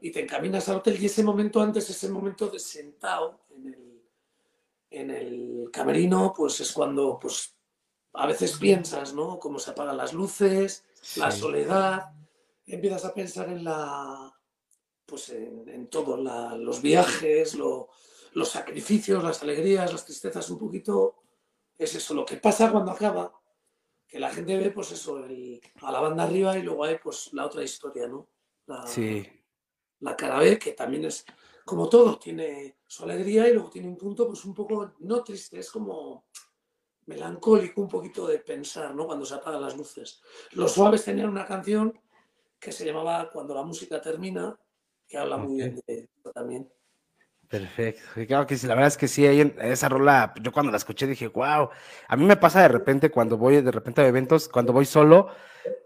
y te encaminas al hotel. Y ese momento antes, ese momento de sentado en el, en el camerino, pues es cuando pues, a veces piensas, ¿no? Cómo se apagan las luces, la Sí. soledad, empiezas a pensar en la, pues en, en todo, la- los viajes, lo- los sacrificios, las alegrías, las tristezas, un poquito es eso, lo que pasa cuando acaba, que la gente ve pues eso, el- a la banda arriba y luego hay pues la otra historia, ¿no? La, Sí. la cara B, que también es como todo, tiene su alegría y luego tiene un punto pues un poco, no triste, es como melancólico, un poquito de pensar, ¿no? Cuando se apagan las luces. Los Suaves tenían una canción que se llamaba Cuando la música termina, que habla muy bien de esto también. Perfecto. Y claro que sí, la verdad es que sí, ahí en esa rola, yo cuando la escuché dije, wow, a mí me pasa de repente cuando voy de repente a eventos, cuando voy solo,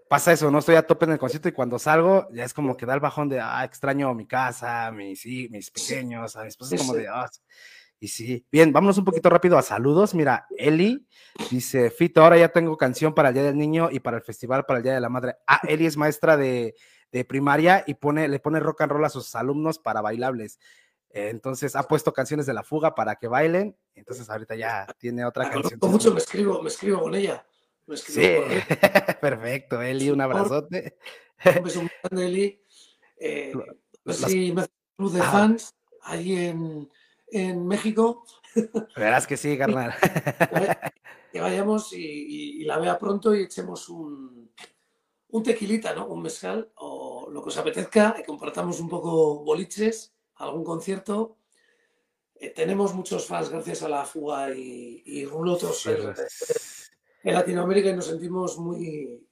pasa eso, no estoy a tope en el concierto y cuando salgo ya es como que da el bajón de, ah, extraño mi casa, mis, sí, mis pequeños, a mi esposa es como de, ah, y sí. Bien, vámonos un poquito rápido a saludos. Mira, Eli dice, Fito, ahora ya tengo canción para el Día del Niño y para el Festival para el Día de la Madre. Ah, Eli es maestra de, de primaria y pone, le pone rock and roll a sus alumnos para bailables. Entonces ha puesto canciones de la fuga para que bailen. Entonces ahorita ya tiene otra canción. conozco mucho, me escribo, me escribo con ella. Me escribo Sí, con ella. perfecto, Eli, un abrazote. Un beso muy grande, Eli. Eh, las- si me hace un club de Ah. fans allí en, en México. Verás que sí, carnal. que vayamos y, y- y la vea pronto y echemos un, un tequilita, ¿no? Un mezcal o lo que os apetezca y compartamos un poco boliches, algún concierto. Eh, tenemos muchos fans gracias a la fuga y, y Rulo, todos Sí, en, en Latinoamérica y nos sentimos muy,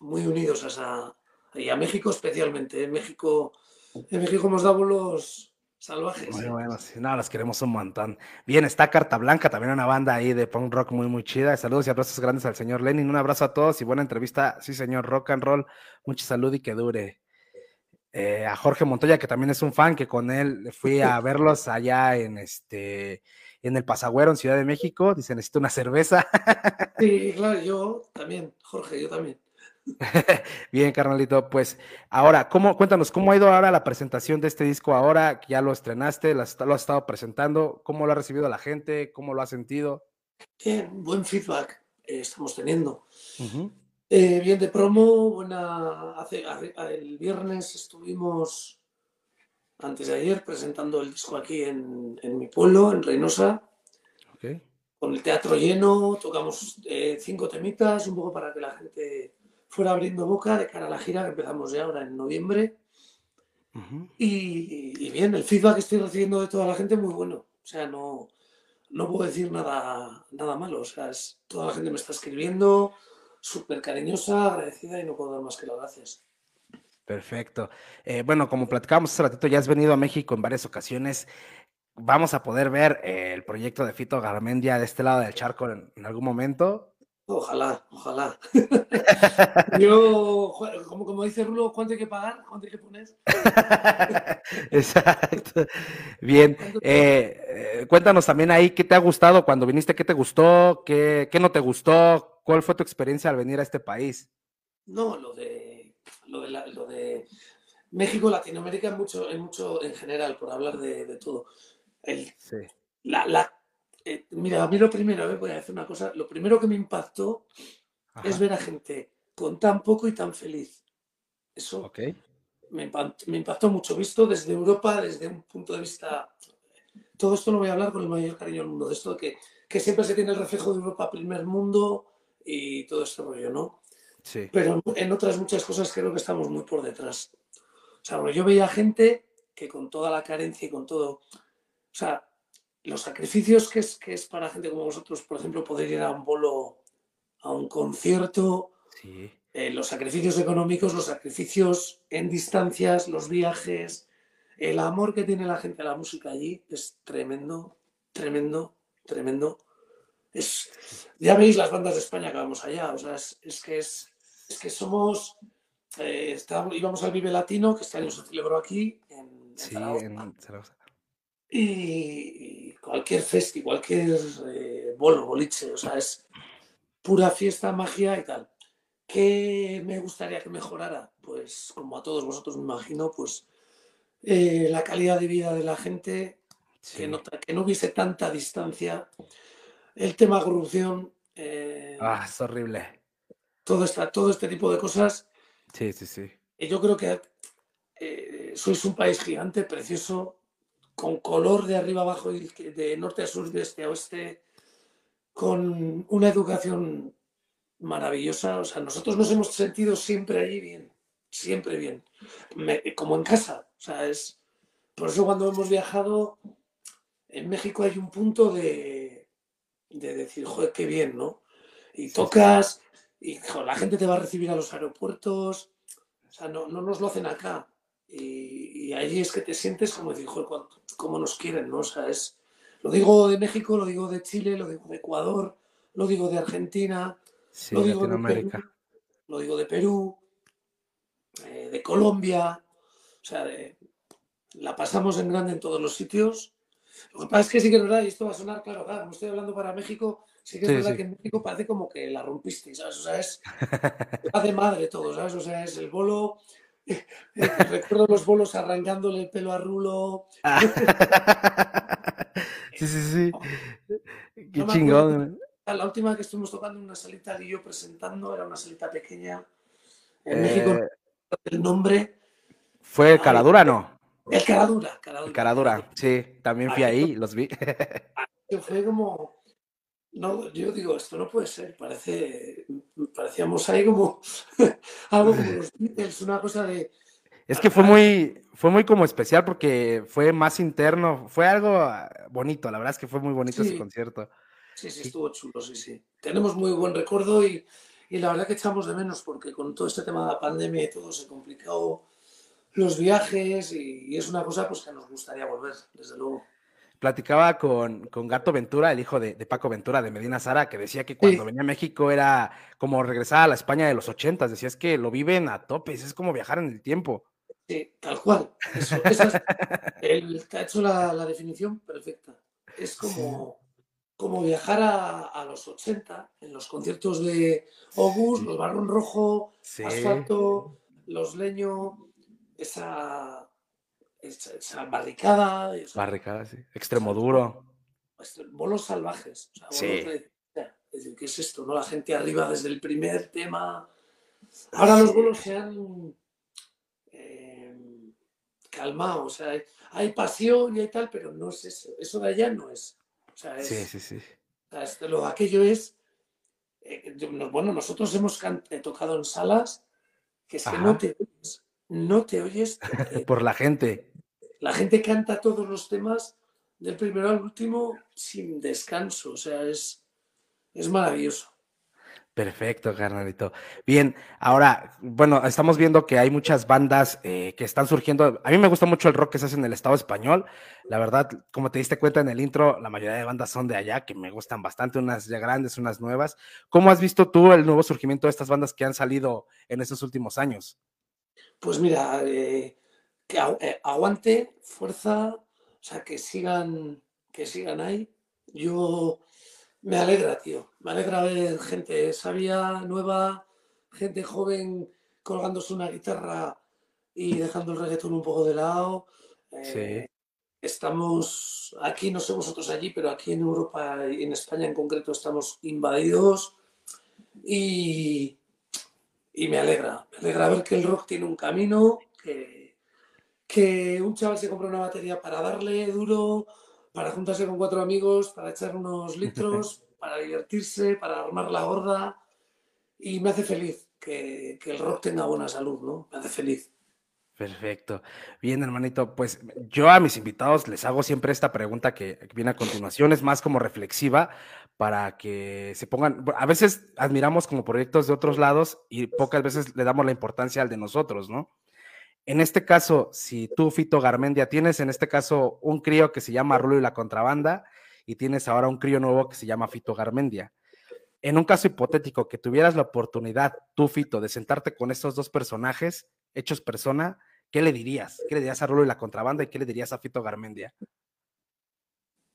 muy unidos a esa, y a México especialmente. En México, en México hemos dado los salvajes. Muy bueno, sí, no, los queremos un montón. Bien, está Carta Blanca, también una banda ahí de punk rock muy, muy chida. Saludos y abrazos grandes al señor Lenin. Un abrazo a todos y buena entrevista. Sí, señor, rock and roll. Mucha salud y que dure. Eh, a Jorge Montoya, que también es un fan, que con él fui a verlos allá en este en el Pasagüero, en Ciudad de México. Dice, necesito una cerveza. Sí, claro, yo también, Jorge, yo también. Bien, carnalito. Pues ahora, ¿cómo, cuéntanos, ¿cómo ha ido ahora la presentación de este disco ahora? Ya lo estrenaste, lo has lo has estado presentando. ¿Cómo lo ha recibido la gente? ¿Cómo lo ha sentido? Bien, buen feedback eh, estamos teniendo. Eh, bien de promo, buena. Hace, el viernes estuvimos, antes de ayer, presentando el disco aquí en, en mi pueblo, en Reynosa, con el teatro lleno. Tocamos eh, cinco temitas, un poco para que la gente fuera abriendo boca de cara a la gira que empezamos ya ahora en noviembre. Y, y bien, el feedback que estoy recibiendo de toda la gente muy bueno. O sea, no, no puedo decir nada, nada malo. O sea, es- toda la gente me está escribiendo, súper cariñosa, agradecida y no puedo dar más que las gracias. Perfecto. Eh, bueno, como platicábamos hace ratito, ya has venido a México en varias ocasiones. Vamos a poder ver eh, el proyecto de Fito Garmendia de este lado del charco en, en algún momento. Ojalá, ojalá. Yo, como, como dice Rulo, ¿cuánto hay que pagar? ¿Cuánto hay que poner? Exacto. Bien. eh, eh, cuéntanos también ahí qué te ha gustado cuando viniste, qué te gustó, qué, qué no te gustó, cuál fue tu experiencia al venir a este país. No, lo de, lo de, la- lo de México, Latinoamérica, mucho, en mucho en general, por hablar de, de todo. El, Sí. la, la- eh, mira, a mí lo primero, voy a decir una cosa, lo primero que me impactó es ver a gente con tan poco y tan feliz. Eso me, impa- me impactó mucho, visto desde Europa, desde un punto de vista... Todo esto lo voy a hablar con el mayor cariño del mundo, de esto de que, que siempre se tiene el reflejo de Europa primer mundo y todo este rollo, ¿no? Sí. Pero en otras muchas cosas creo que estamos muy por detrás. O sea, yo veía gente que con toda la carencia y con todo, o sea, los sacrificios que es, que es para gente como vosotros, por ejemplo, poder ir a un bolo, a un concierto, Sí. eh, los sacrificios económicos, los sacrificios en distancias, los viajes, el amor que tiene la gente a la música allí es tremendo, tremendo, tremendo. Es, ya veis las bandas de España que vamos allá, o sea, es, es que es, es que somos, eh, estábamos- íbamos al Vive Latino, que este año se celebró aquí, en, en Sí, Zaragoza, en Zaragoza. y, y cualquier festi, cualquier eh, bolo, boliche, o sea, es pura fiesta, magia y tal. ¿Qué me gustaría que mejorara? Pues como a todos vosotros me imagino, pues eh, la calidad de vida de la gente, que, no, que no hubiese tanta distancia, el tema corrupción, eh, Ah, es horrible. todo, esta, todo este tipo de cosas. Sí, sí, sí. Yo creo que eh, sois un país gigante, precioso, con color de arriba abajo y de norte a sur, de este a oeste, con una educación maravillosa. O sea, nosotros nos hemos sentido siempre allí bien, siempre bien, Me- como en casa. O sea, es por eso cuando hemos viajado en México hay un punto de, de decir, joder, qué bien, ¿no? Y tocas y la gente te va a recibir a los aeropuertos. O sea, no, no nos lo hacen acá. Y, y allí es que te sientes como cuánto- cómo nos quieren, ¿no? O sea, es, lo digo de México, lo digo de Chile, lo digo de Ecuador, lo digo de Argentina, Sí, lo digo de. Perú, lo digo de Perú, eh, de Colombia. O sea, de- la pasamos en grande en todos los sitios. Lo que pasa es que sí que es verdad, y esto va a sonar claro, claro, como estoy hablando para México, sí que es Sí, verdad sí. que en México parece como que la rompiste, ¿sabes? O sea, es va de madre todo, ¿sabes? O sea, es el bolo, Recuerdo los bolos arrancándole el pelo a Rulo. Sí, sí, sí. Qué No chingón. La última que estuvimos tocando en una salita y yo presentando era una salita pequeña. En México, Eh, el nombre. Fue Caradura, ¿no? El Caradura. Caradura. El Caradura, sí, también fui ahí, los vi. que fue como. No, yo digo, esto no puede ser. Parece. Parecíamos ahí como. algo como los Beatles, una cosa de. Es que fue muy, fue muy como especial porque fue más interno, fue algo ah, bonito, la verdad es que fue muy bonito ese concierto. Sí, sí, estuvo chulo, sí, sí. Tenemos muy buen recuerdo y, y la verdad que echamos de menos porque con todo este tema de la pandemia y todo se complicó los viajes y, y es una cosa pues que nos gustaría volver, desde luego. Platicaba con, con Gato Ventura, el hijo de, de Paco Ventura de Medina Sara, que decía que cuando venía a México era como regresar a la España de los ochentas, decía es que lo viven a topes, es como viajar en el tiempo. Sí, tal cual. Eso, esa es- ha hecho la, la definición perfecta. Es como, como viajar a, a los 80 en los conciertos de Obus, los Barón Rojo, Sí. Asfalto, Los Leño, esa, barricada, Barricada, sí. Extremo duro. bolos salvajes. O sea, Sí. bolos de- es decir, ¿qué es esto? ¿no? La gente arriba desde el primer tema. Ahora los bolos se han eh, calmado. O sea, hay, pasión y hay tal, pero no es eso. Eso de allá no es. O sea, es, Sí, sí, sí. o sea, esto- lo aquello es. eh, bueno, nosotros hemos eh, tocado en salas que es que no te oyes. No te oyes. eh, Por la gente. La gente canta todos los temas del primero al último sin descanso. O sea, es, es maravilloso. Perfecto, carnalito. Bien, ahora, bueno, estamos viendo que hay muchas bandas eh, que están surgiendo. A mí me gusta mucho el rock que se hace en el Estado español. La verdad, como te diste cuenta en el intro, la mayoría de bandas son de allá, que me gustan bastante, unas ya grandes, unas nuevas. ¿Cómo has visto tú el nuevo surgimiento de estas bandas que han salido en estos últimos años? Pues mira, eh, que eh, aguante, fuerza, o sea, que sigan, que sigan ahí. Yo me alegra, tío. Me alegra ver gente sabia, nueva, gente joven colgándose una guitarra y dejando el reggaetón un poco de lado. Eh, Estamos aquí, no sé vosotros allí, pero aquí en Europa y en España en concreto estamos invadidos y, y me alegra, me alegra ver que el rock tiene un camino, que, que un chaval se compra una batería para darle duro, para juntarse con cuatro amigos, para echar unos litros, para divertirse, para armar la gorda y me hace feliz que, que el rock tenga buena salud, ¿no? Me hace feliz. Perfecto. Bien, hermanito, pues yo a mis invitados les hago siempre esta pregunta que viene a continuación, es más como reflexiva para que se pongan, a veces admiramos como proyectos de otros lados y pocas veces le damos la importancia al de nosotros, ¿no? En este caso, si tú, Fito Garmendia, tienes en este caso un crío que se llama Rulo y la Contrabanda y tienes ahora un crío nuevo que se llama Fito Garmendia. En un caso hipotético que tuvieras la oportunidad, tú, Fito, de sentarte con estos dos personajes hechos persona, ¿qué le dirías? ¿Qué le dirías a Rulo y la Contrabanda y qué le dirías a Fito Garmendia?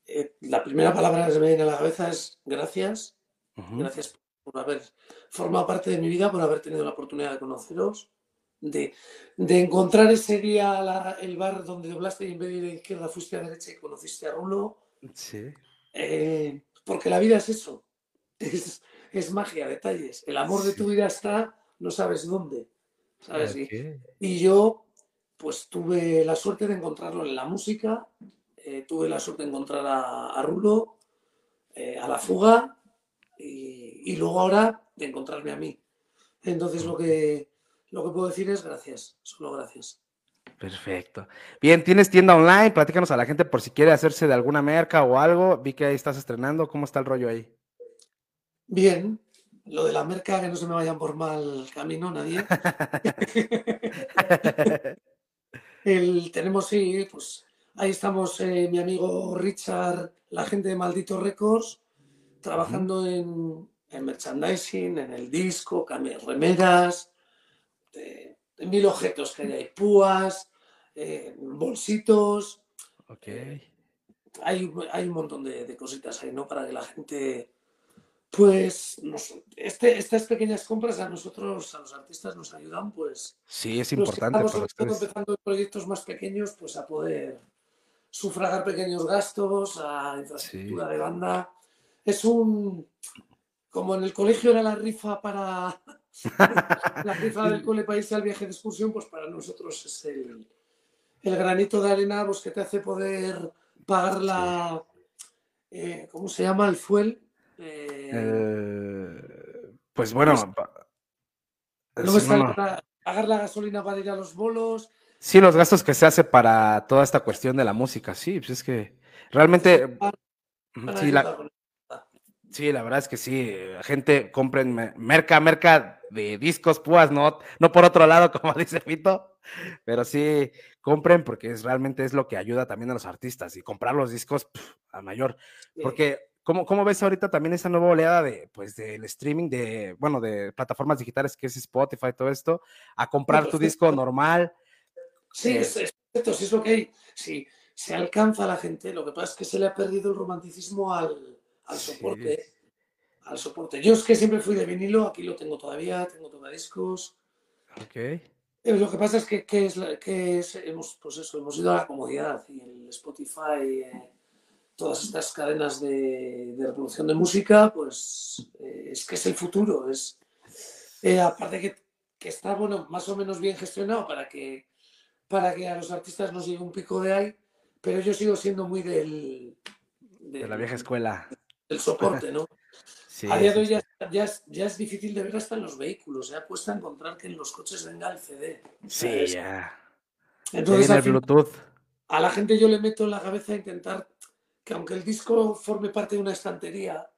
Eh, la primera palabra que se me viene a la cabeza es gracias. Gracias por haber formado parte de mi vida, por haber tenido la oportunidad de conoceros, de, de encontrar ese día la- el bar donde doblaste y en vez de ir a izquierda fuiste a derecha y conociste a Rulo. Sí. Eh, porque la vida es eso, es, es magia, detalles. El amor de tu vida está, no sabes dónde. ¿sabes? Y- Ok. y yo, pues tuve la suerte de encontrarlo en la música, eh, tuve la suerte de encontrar a, a Rulo, eh, a La Fuga y, y luego ahora de encontrarme a mí. Entonces lo que, lo que puedo decir es gracias, solo gracias. Perfecto. Bien, ¿tienes tienda online? Platícanos a la gente por si quiere hacerse de alguna merca o algo. Vi que ahí estás estrenando. ¿Cómo está el rollo ahí? Bien, lo de la merca, que no se me vayan por mal camino nadie. El, tenemos, sí, pues ahí estamos eh, mi amigo Richard, la gente de Maldito Records, trabajando en, en merchandising, en el disco, remeras, de mil objetos que hay ahí, púas, eh, bolsitos, Ok. hay, hay un montón de, de cositas ahí, ¿no? Para que la gente Pues nos- este, estas pequeñas compras a nosotros, a los artistas, nos ayudan, pues. Sí, es los que importante estamos para empezando proyectos más pequeños, pues a poder sufragar pequeños gastos, a infraestructura de banda. Es un. Como en el colegio era la rifa para. La rifa del cole para irse al viaje de excursión, pues para nosotros es el, el granito de arena pues, que te hace poder pagar la. eh, ¿Cómo se llama? El fuel. eh, Eh, pues bueno, no, no. para pagar la gasolina para ir a los bolos. Sí, los gastos que se hace para toda esta cuestión de la música, sí, pues es que realmente, sí, la, sí, la verdad es que sí, gente compren me- merca, merca de discos, púas, no, no por otro lado, como dice Fito, pero sí, compren porque es realmente es lo que ayuda también a los artistas y comprar los discos a mayor, porque ¿cómo, cómo ves ahorita también esa nueva oleada de, pues, del streaming de, bueno, de plataformas digitales que es Spotify, todo esto, a comprar tu pues, disco normal? Sí, eh, es, es cierto, sí es lo que hay. Sí, se alcanza a la gente. Lo que pasa es que se le ha perdido el romanticismo al, al soporte. Al soporte. Yo es que siempre fui de vinilo, aquí lo tengo todavía, tengo tocadiscos. Ok. Eh, Lo que pasa es que, que es, la- que es- hemos, pues eso, hemos ido a la comodidad y el Spotify, eh, todas estas cadenas de, de reproducción de música, pues eh, es que es el futuro. Es, eh, aparte que, que está bueno, más o menos bien gestionado para que, para que a los artistas nos llegue un pico de ahí, pero yo sigo siendo muy del, De la vieja escuela. del soporte, ¿no? Sí, a día de hoy ya, ya es, ya es difícil de ver hasta en los vehículos. Ya cuesta encontrar que en los coches venga el CD. Sí, ya. Entonces, el Bluetooth. a la gente yo le meto en la cabeza intentar que aunque el disco forme parte de una estantería,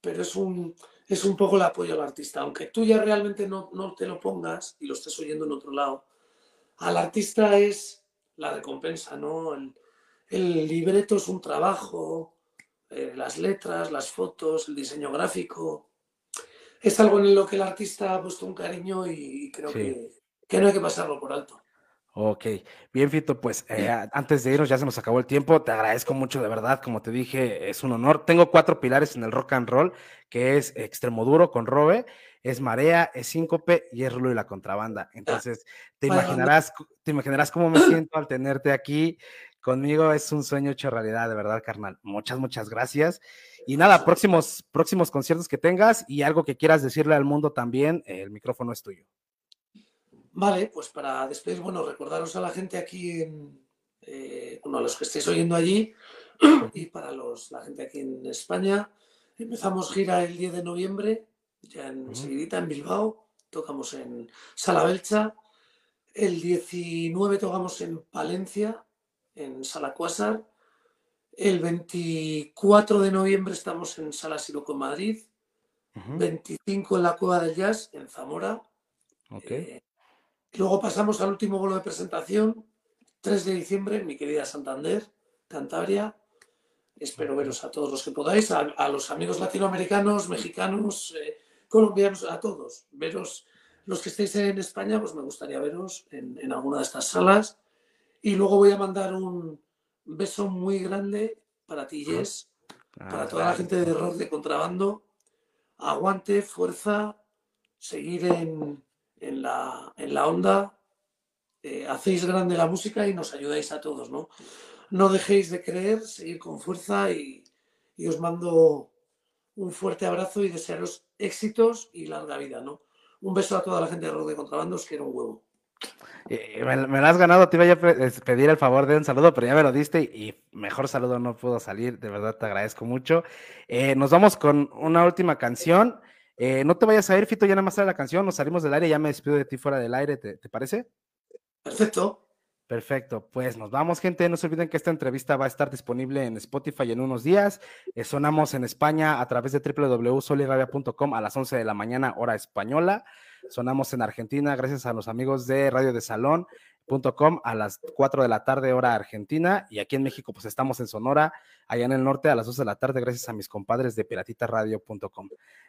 pero es un, es un poco el apoyo al artista. Aunque tú ya realmente no, no te lo pongas y lo estés oyendo en otro lado, al artista es la recompensa, ¿no? El, el libreto es un trabajo, eh, las letras, las fotos, el diseño gráfico. Es algo en lo que el artista ha puesto un cariño y creo Sí. que, que no hay que pasarlo por alto. Ok, bien Fito, pues eh, antes de irnos ya se nos acabó el tiempo, te agradezco mucho de verdad, como te dije, es un honor. Tengo cuatro pilares en el rock and roll, que es Extremoduro con Robe, es Marea, es Síncope y es Rulo y la Contrabanda. Entonces, te imaginarás, te imaginarás cómo me siento al tenerte aquí conmigo, es un sueño hecho realidad, de verdad, carnal. Muchas, muchas gracias. Y nada, próximos, próximos conciertos que tengas y algo que quieras decirle al mundo también, el micrófono es tuyo. Vale, pues para despedir, bueno, recordaros a la gente aquí, en, eh, bueno, a los que estéis oyendo allí y para los, la gente aquí en España, empezamos gira el 10 de noviembre, ya en seguidita en Bilbao, tocamos en Sala Belcha, el 19 tocamos en Palencia, en Sala Cuásar, el 24 de noviembre estamos en Sala Siroco Madrid, 25 en la Cueva del Jazz en Zamora, Ok. eh, Luego pasamos al último bolo de presentación, 3 de diciembre, mi querida Santander, Cantabria. Espero veros a todos los que podáis, a, a los amigos latinoamericanos, mexicanos, eh, colombianos, a todos. Veros, los que estéis en España, pues me gustaría veros en, en alguna de estas salas. Y luego voy a mandar un beso muy grande para ti, Jess, para Ah, toda la gente de rock de contrabando. Aguante, fuerza, seguir en, en la, en la onda, eh, hacéis grande la música y nos ayudáis a todos, ¿no? No dejéis de creer, seguir con fuerza y, y os mando un fuerte abrazo y desearos éxitos y larga vida, ¿no? Un beso a toda la gente de Rock de Contrabando, os quiero un huevo. Me, me lo has ganado, te iba a pedir el favor de un saludo, pero ya me lo diste y mejor saludo no pudo salir, de verdad te agradezco mucho. Eh, nos vamos con una última canción. Eh, no te vayas a ir, Fito, ya nada más sale la canción, nos salimos del aire, ya me despido de ti fuera del aire, ¿te, te parece? Perfecto. Perfecto, pues nos vamos, gente. No se olviden que esta entrevista va a estar disponible en Spotify en unos días. Eh, sonamos en España a través de www.solirabia.com a las 11 de la mañana, hora española. Sonamos en Argentina gracias a los amigos de Radio de a las 4 de la tarde, hora argentina. Y aquí en México, pues estamos en Sonora, allá en el norte, a las 2 de la tarde, gracias a mis compadres de piratitaradio.com.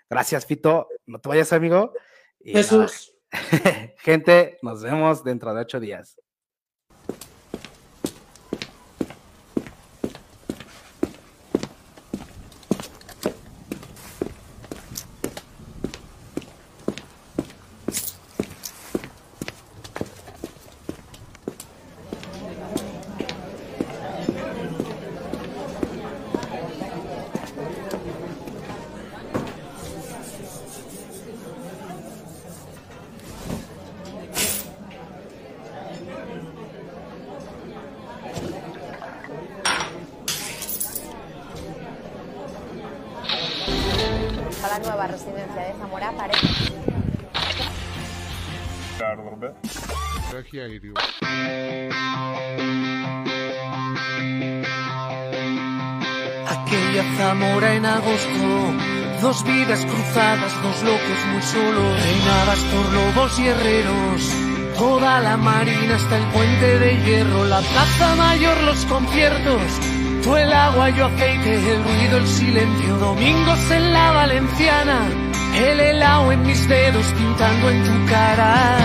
Gracias, Fito. No te vayas, amigo. Y nada, Besos. gente, nos vemos dentro de ocho días. Dos locos muy solos, reinadas por lobos y herreros. Toda la marina hasta el puente de hierro, la plaza mayor, los conciertos. Tú el agua, yo aceite, el ruido, el silencio. Domingos en la valenciana, el helado en mis dedos pintando en tu cara.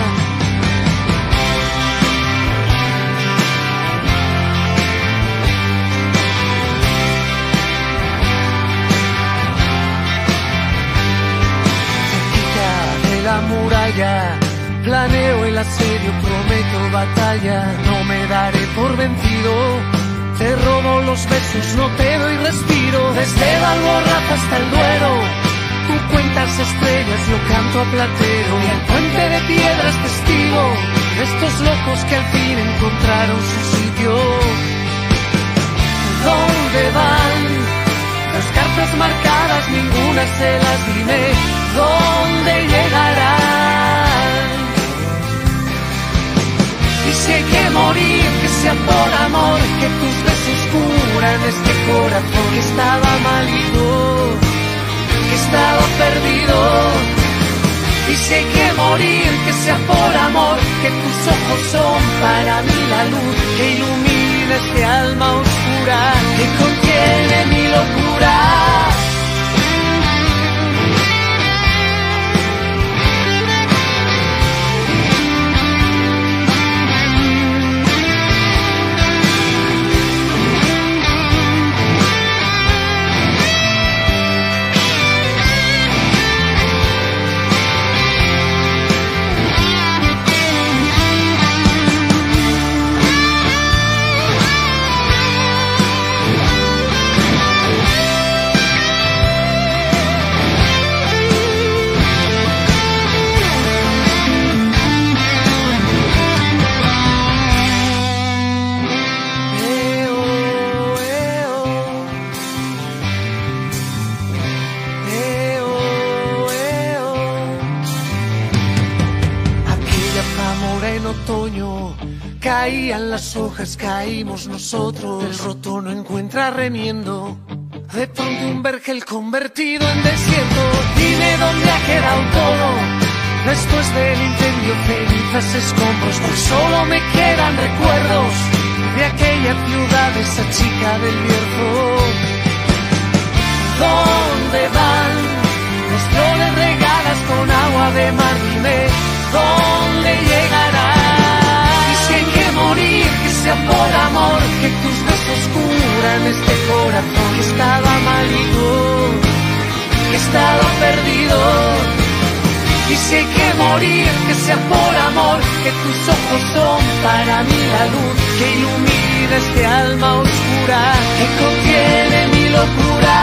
Planeo el asedio, prometo batalla, no me daré por vencido. Te robo los besos, no te doy respiro. Desde Valborraz hasta el Duero, tú cuentas estrellas, yo canto a platero. Y el puente de piedras testigo de estos locos que al fin encontraron su sitio. ¿Dónde van? Las cartas marcadas, ninguna se las dime. ¿Dónde llegarán? Si hay que morir, que sea por amor, que tus besos curan este corazón que estaba malito, que estaba perdido. Y hay que morir, que sea por amor, que tus ojos son para mí la luz que ilumina este alma oscura que contiene mi locura. Las hojas, caímos nosotros. El roto no encuentra remiendo. De pronto un vergel convertido en desierto. Dime dónde ha quedado todo. Después del incendio, cenizas, escombros, pues solo me quedan recuerdos de aquella ciudad, esa chica del Bierzo. ¿Dónde van los flores regadas con agua de mar? ¿dónde llegará? Sea por amor, que tus besos curan este corazón que estaba malito, que estaba perdido. Y si hay que morir, que sea por amor, que tus ojos son para mí la luz que ilumina este alma oscura que contiene mi locura.